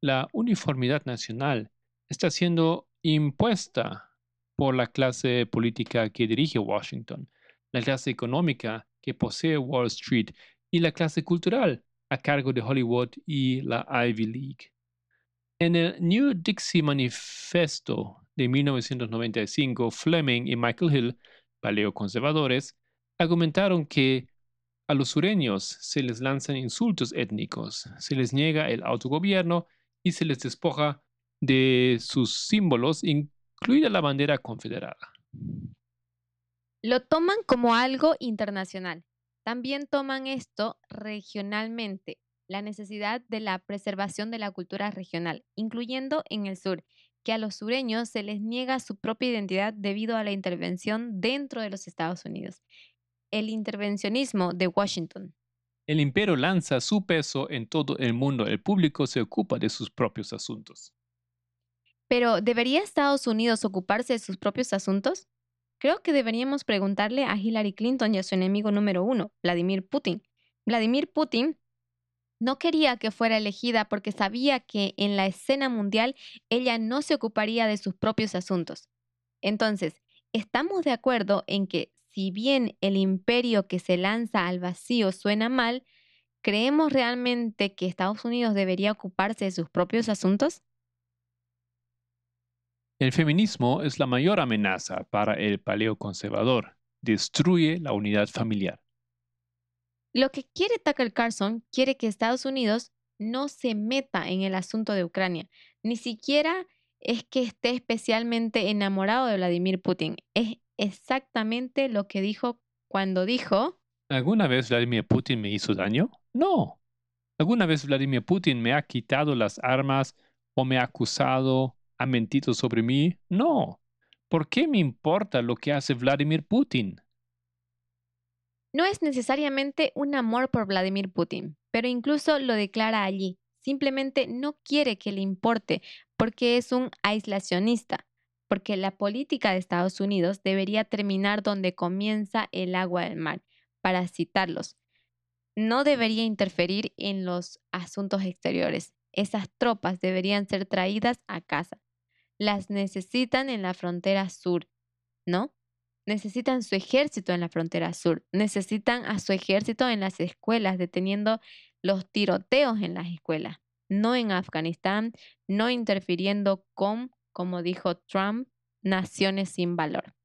Speaker 3: La uniformidad nacional está siendo impuesta por la clase política que dirige Washington, la clase económica que posee Wall Street y la clase cultural a cargo de Hollywood y la Ivy League. En el New Dixie Manifesto de 1995, Fleming y Michael Hill, paleoconservadores, argumentaron que a los sureños se les lanzan insultos étnicos, se les niega el autogobierno y se les despoja de sus símbolos, incluida la bandera confederada.
Speaker 2: Lo toman como algo internacional. También toman esto regionalmente, la necesidad de la preservación de la cultura regional, incluyendo en el sur, que a los sureños se les niega su propia identidad debido a la intervención dentro de los Estados Unidos. El intervencionismo de Washington.
Speaker 3: El imperio lanza su peso en todo el mundo, el público se ocupa de sus propios asuntos.
Speaker 2: Pero ¿debería Estados Unidos ocuparse de sus propios asuntos? Creo que deberíamos preguntarle a Hillary Clinton y a su enemigo número uno, Vladimir Putin. Vladimir Putin no quería que fuera elegida porque sabía que en la escena mundial ella no se ocuparía de sus propios asuntos. Entonces, estamos de acuerdo en que si bien el imperio que se lanza al vacío suena mal, ¿creemos realmente que Estados Unidos debería ocuparse de sus propios asuntos?
Speaker 3: El feminismo es la mayor amenaza para el paleoconservador. Destruye la unidad familiar.
Speaker 2: Lo que quiere Tucker Carlson quiere que Estados Unidos no se meta en el asunto de Ucrania. Ni siquiera es que esté especialmente enamorado de Vladimir Putin. Es exactamente lo que dijo cuando dijo...
Speaker 3: ¿Alguna vez Vladimir Putin me hizo daño? No. ¿Alguna vez Vladimir Putin me ha quitado las armas o me ha acusado, ha mentido sobre mí? No. ¿Por qué me importa lo que hace Vladimir Putin?
Speaker 2: No es necesariamente un amor por Vladimir Putin, pero incluso lo declara allí. Simplemente no quiere que le importe porque es un aislacionista, porque la política de Estados Unidos debería terminar donde comienza el agua del mar, para citarlos. no debería interferir en los asuntos exteriores. Esas tropas deberían ser traídas a casa. Las necesitan en la frontera sur, ¿no? Necesitan su ejército en la frontera sur. Necesitan a su ejército en las escuelas, deteniendo los tiroteos en las escuelas. No en Afganistán, no interfiriendo con, como dijo Trump, naciones sin valor.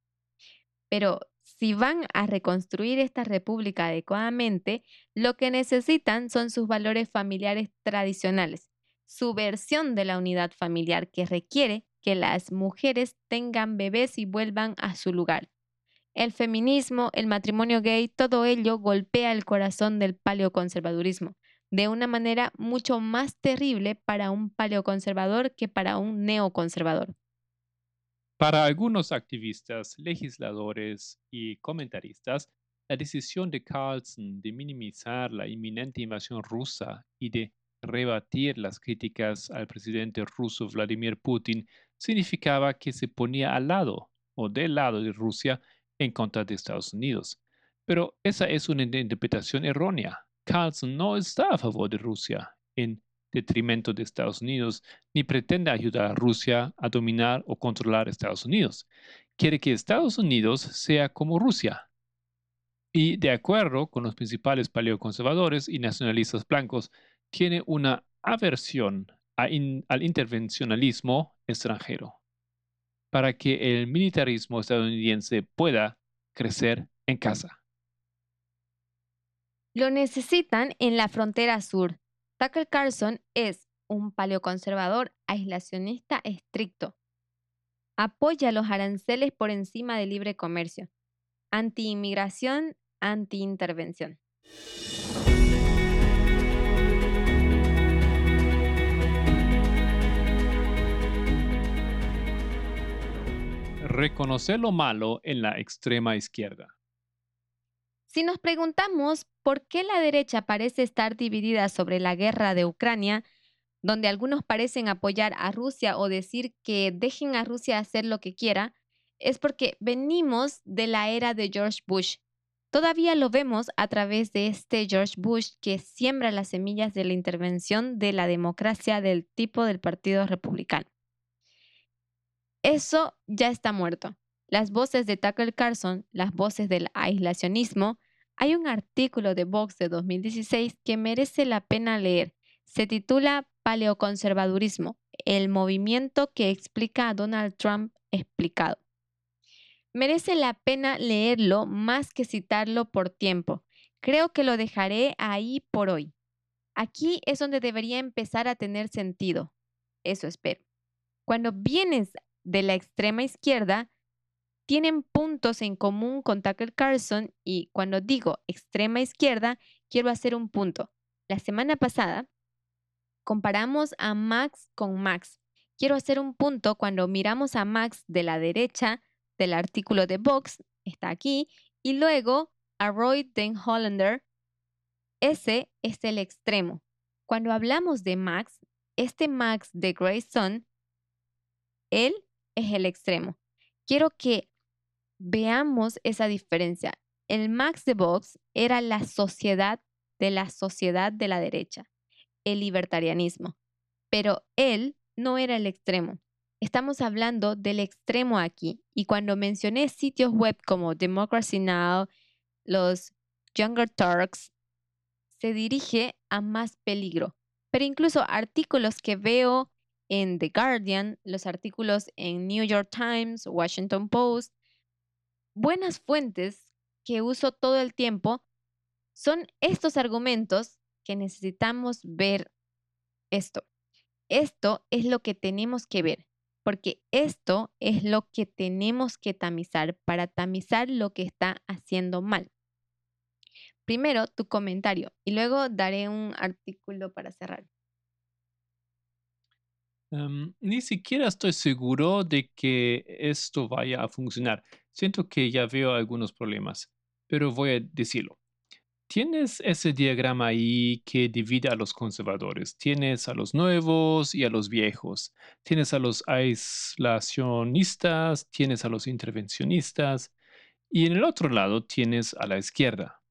Speaker 2: Pero si van a reconstruir esta república adecuadamente, lo que necesitan son sus valores familiares tradicionales, su versión de la unidad familiar que requiere que las mujeres tengan bebés y vuelvan a su lugar. El feminismo, el matrimonio gay, todo ello golpea el corazón del paleoconservadurismo de una manera mucho más terrible para un paleoconservador que para un neoconservador.
Speaker 3: Para algunos activistas, legisladores y comentaristas, la decisión de Carlson de minimizar la inminente invasión rusa y de rebatir las críticas al presidente ruso Vladimir Putin significaba que se ponía al lado o del lado de Rusia en contra de Estados Unidos. Pero esa es una interpretación errónea. Carlson no está a favor de Rusia en detrimento de Estados Unidos, ni pretende ayudar a Rusia a dominar o controlar Estados Unidos. Quiere que Estados Unidos sea como Rusia. Y de acuerdo con los principales paleoconservadores y nacionalistas blancos, tiene una aversión al intervencionalismo extranjero para que el militarismo estadounidense pueda crecer en casa.
Speaker 2: Lo necesitan en la frontera sur, Tucker Carlson es un paleoconservador aislacionista estricto. Apoya los aranceles por encima del libre comercio. Anti-inmigración, anti-intervención.
Speaker 3: Reconocer lo malo en la extrema izquierda.
Speaker 2: Si nos preguntamos por qué la derecha parece estar dividida sobre la guerra de Ucrania, donde algunos parecen apoyar a Rusia o decir que dejen a Rusia hacer lo que quiera, es porque venimos de la era de George Bush. Todavía lo vemos a través de este George Bush que siembra las semillas de la intervención de la democracia del tipo del Partido Republicano. Eso ya está muerto. Las voces de Tucker Carlson, las voces del aislacionismo, hay un artículo de Vox de 2016 que merece la pena leer. Se titula Paleoconservadurismo, el movimiento que explica a Donald Trump explicado. Merece la pena leerlo más que citarlo por tiempo. Creo que lo dejaré ahí por hoy. Aquí es donde debería empezar a tener sentido. Eso espero. Cuando vienes de la extrema izquierda, tienen puntos en común con Tucker Carlson y cuando digo extrema izquierda, quiero hacer un punto. La semana pasada comparamos a Max con Max. Quiero hacer un punto cuando miramos a Max de la derecha del artículo de Vox, está aquí, y luego a Roy Den Hollander. Ese es el extremo. Cuando hablamos de Max, este Max de Grayson, él es el extremo. Quiero que veamos esa diferencia. El Max de Vox era la sociedad de la sociedad de la derecha, el libertarianismo, pero él no era el extremo. Estamos hablando del extremo aquí y cuando mencioné sitios web como Democracy Now, los Younger Turks, se dirige a más peligro. Pero incluso artículos que veo en The Guardian, los artículos en New York Times, Washington Post, buenas fuentes que uso todo el tiempo son estos argumentos que necesitamos ver esto. Esto es lo que tenemos que ver, porque esto es lo que tenemos que tamizar para tamizar lo que está haciendo mal. Primero tu comentario y luego daré un artículo para cerrar.
Speaker 3: Em, ni siquiera estoy seguro de que esto vaya a funcionar. Siento que ya veo algunos problemas, pero voy a decirlo. Tienes ese diagrama ahí que divide a los conservadores. Tienes a los nuevos y a los viejos. Tienes a los aislacionistas, tienes a los intervencionistas y en el otro lado tienes a la izquierda.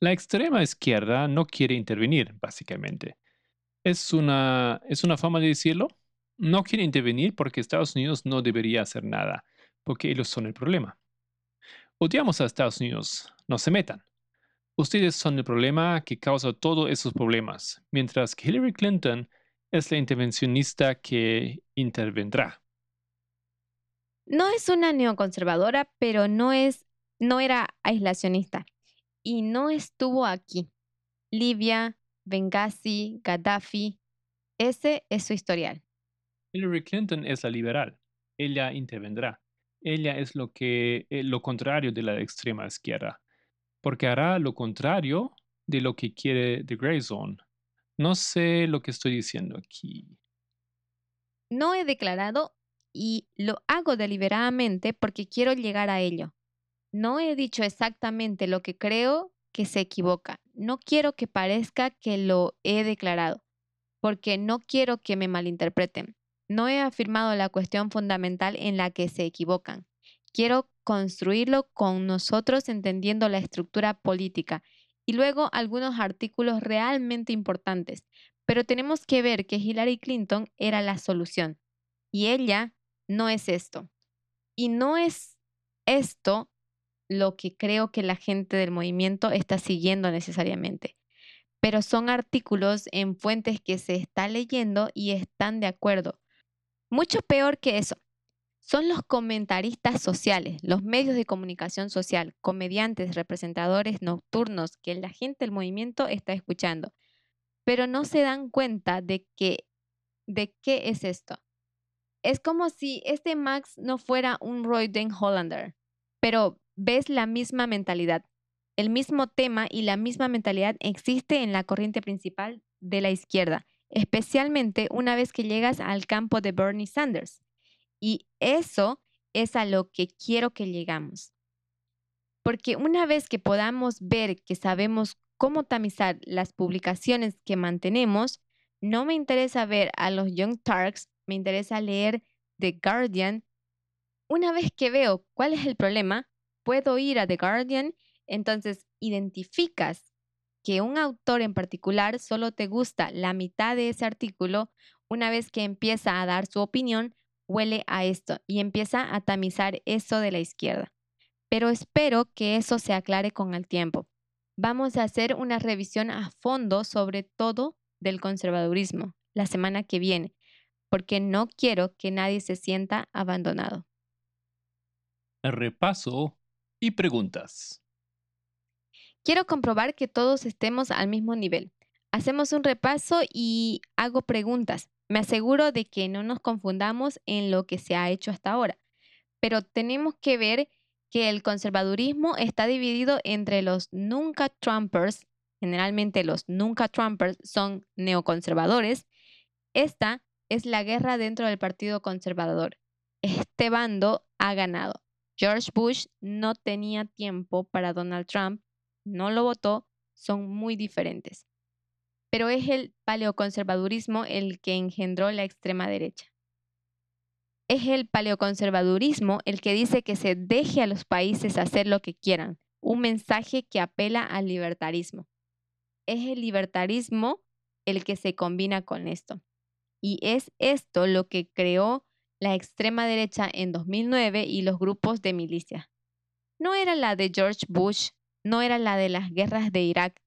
Speaker 3: La extrema izquierda no quiere intervenir, básicamente. Es una, es una forma de decirlo. No quiere intervenir porque Estados Unidos no debería hacer nada, porque ellos son el problema. Odiamos a Estados Unidos, no se metan. Ustedes son el problema que causa todos esos problemas, mientras que Hillary Clinton es la intervencionista que intervendrá.
Speaker 2: No es una neoconservadora, pero no es no era aislacionista y no estuvo aquí. Libia, Benghazi, Gaddafi, ese es su historial.
Speaker 3: Hillary Clinton es la liberal. Ella intervendrá. Ella es lo que eh, lo contrario de la extrema izquierda, porque hará lo contrario de lo que quiere The Grey Zone. No sé lo que estoy diciendo aquí.
Speaker 2: No he declarado y lo hago deliberadamente porque quiero llegar a ello. No he dicho exactamente lo que creo que se equivoca. No quiero que parezca que lo he declarado, porque no quiero que me malinterpreten. No he afirmado la cuestión fundamental en la que se equivocan. Quiero construirlo con nosotros entendiendo la estructura política y luego algunos artículos realmente importantes. Pero tenemos que ver que Hillary Clinton era la solución y ella no es esto. Y no es esto lo que creo que la gente del movimiento está siguiendo necesariamente. Pero son artículos en fuentes que se está leyendo y están de acuerdo. Mucho peor que eso. Son los comentaristas sociales, los medios de comunicación social, comediantes, representadores nocturnos que la gente del movimiento está escuchando. Pero no se dan cuenta de que de qué es esto. Es como si este Max no fuera un Roy Den Hollander, pero ves la misma mentalidad. El mismo tema y la misma mentalidad existe en la corriente principal de la izquierda, especialmente una vez que llegas al campo de Bernie Sanders. Y eso es a lo que quiero que llegamos. Porque una vez que podamos ver que sabemos cómo tamizar las publicaciones que mantenemos, no me interesa ver a los Young Turks, me interesa leer The Guardian. Una vez que veo cuál es el problema, puedo ir a The Guardian, entonces identificas que un autor en particular solo te gusta la mitad de ese artículo, una vez que empieza a dar su opinión, huele a esto y empieza a tamizar eso de la izquierda. Pero espero que eso se aclare con el tiempo. Vamos a hacer una revisión a fondo sobre todo del conservadurismo la semana que viene, porque no quiero que nadie se sienta abandonado.
Speaker 3: Repaso y preguntas.
Speaker 2: Quiero comprobar que todos estemos al mismo nivel. Hacemos un repaso y hago preguntas. Me aseguro de que no nos confundamos en lo que se ha hecho hasta ahora. Pero tenemos que ver que el conservadurismo está dividido entre los nunca Trumpers, generalmente los nunca Trumpers son neoconservadores. Esta es la guerra dentro del Partido Conservador. Este bando ha ganado. George Bush no tenía tiempo para Donald Trump, no lo votó, son muy diferentes. Pero es el paleoconservadurismo el que engendró la extrema derecha. Es el paleoconservadurismo el que dice que se deje a los países hacer lo que quieran, un mensaje que apela al libertarismo. Es el libertarismo el que se combina con esto. Y es esto lo que creó la extrema derecha en 2009 y los grupos de milicia. No era la de George Bush, no era la de las guerras de Irak.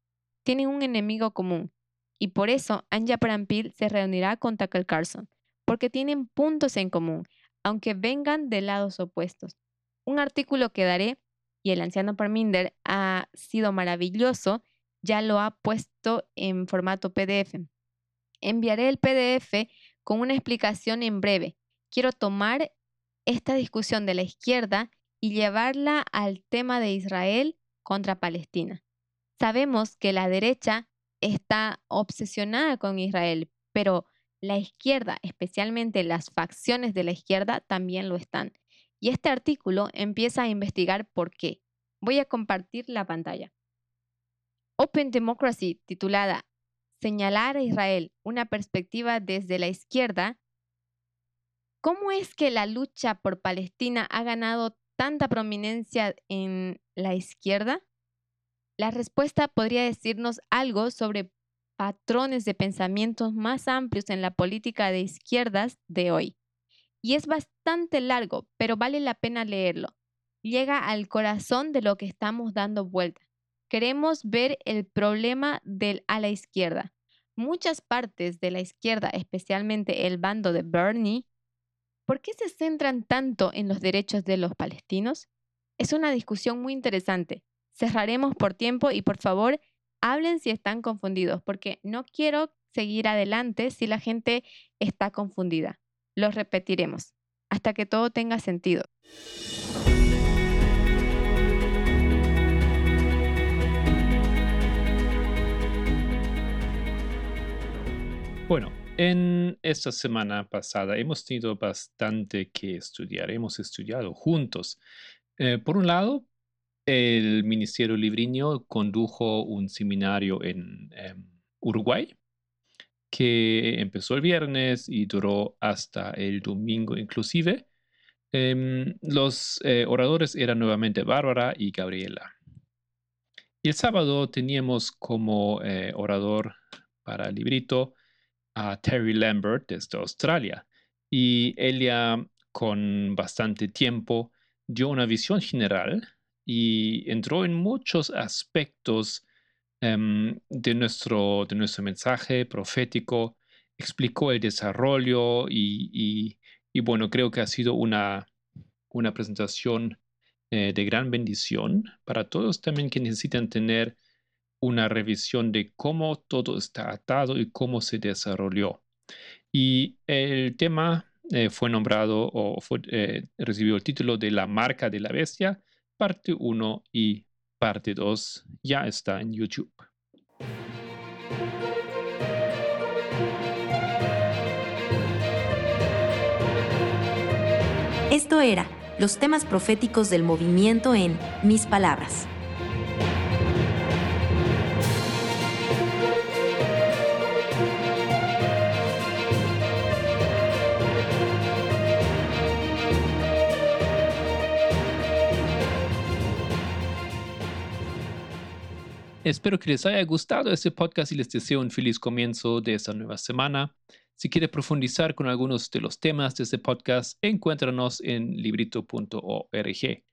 Speaker 2: Tienen un enemigo común. Y por eso Anja Prampil se reunirá con Tucker Carlson, porque tienen puntos en común, aunque vengan de lados opuestos. Un artículo que daré, y el anciano Parminder ha sido maravilloso, ya lo ha puesto en formato PDF. Enviaré el PDF con una explicación en breve, quiero tomar esta discusión de la izquierda y llevarla al tema de Israel contra Palestina. Sabemos que la derecha está obsesionada con Israel, pero la izquierda, especialmente las facciones de la izquierda, también lo están. Y este artículo empieza a investigar por qué. Voy a compartir la pantalla. Open Democracy, titulada Señalar a Israel una perspectiva desde la izquierda, ¿Cómo es que la lucha por Palestina ha ganado tanta prominencia en la izquierda? La respuesta podría decirnos algo sobre patrones de pensamientos más amplios en la política de izquierdas de hoy. Y es bastante largo, pero vale la pena leerlo. Llega al corazón de lo que estamos dando vuelta. Queremos ver el problema del a la izquierda. Muchas partes de la izquierda, especialmente el bando de Bernie, ¿por qué se centran tanto en los derechos de los palestinos? Es una discusión muy interesante. Cerraremos por tiempo y por favor hablen si están confundidos, porque no quiero seguir adelante si la gente está confundida. Lo repetiremos hasta que todo tenga sentido.
Speaker 3: Bueno, en esta semana pasada hemos tenido bastante que estudiar. Hemos estudiado juntos. Eh, por un lado, el Ministerio Libriño condujo un seminario en em, Uruguay que empezó el viernes y duró hasta el domingo inclusive. Em, los eh, oradores eran nuevamente Bárbara y Gabriela. Y el sábado teníamos como eh, orador para el librito a Terry Lambert desde Australia. Y ella, con bastante tiempo, dio una visión general y entró en muchos aspectos em, de, nuestro, de nuestro mensaje profético, explicó el desarrollo y, bueno, creo que ha sido una, una presentación eh, de gran bendición para todos también que necesitan tener una revisión de cómo todo está atado y cómo se desarrolló. Y el tema eh, fue nombrado o eh, recibió el título de La marca de la bestia parte 1 y parte 2 ya está en YouTube.
Speaker 4: Esto era los temas proféticos del movimiento en Mis Palabras.
Speaker 3: Espero que les haya gustado este podcast y les deseo un feliz comienzo de esta nueva semana. Si quiere profundizar con algunos de los temas de este podcast, encuéntranos en librito.org.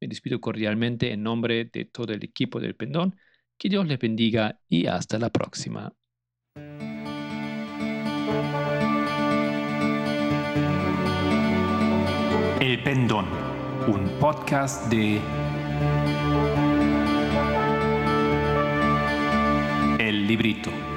Speaker 3: Me despido cordialmente en nombre de todo el equipo del Pendón. Que Dios les bendiga y hasta la próxima.
Speaker 1: El Pendón, un podcast de librito.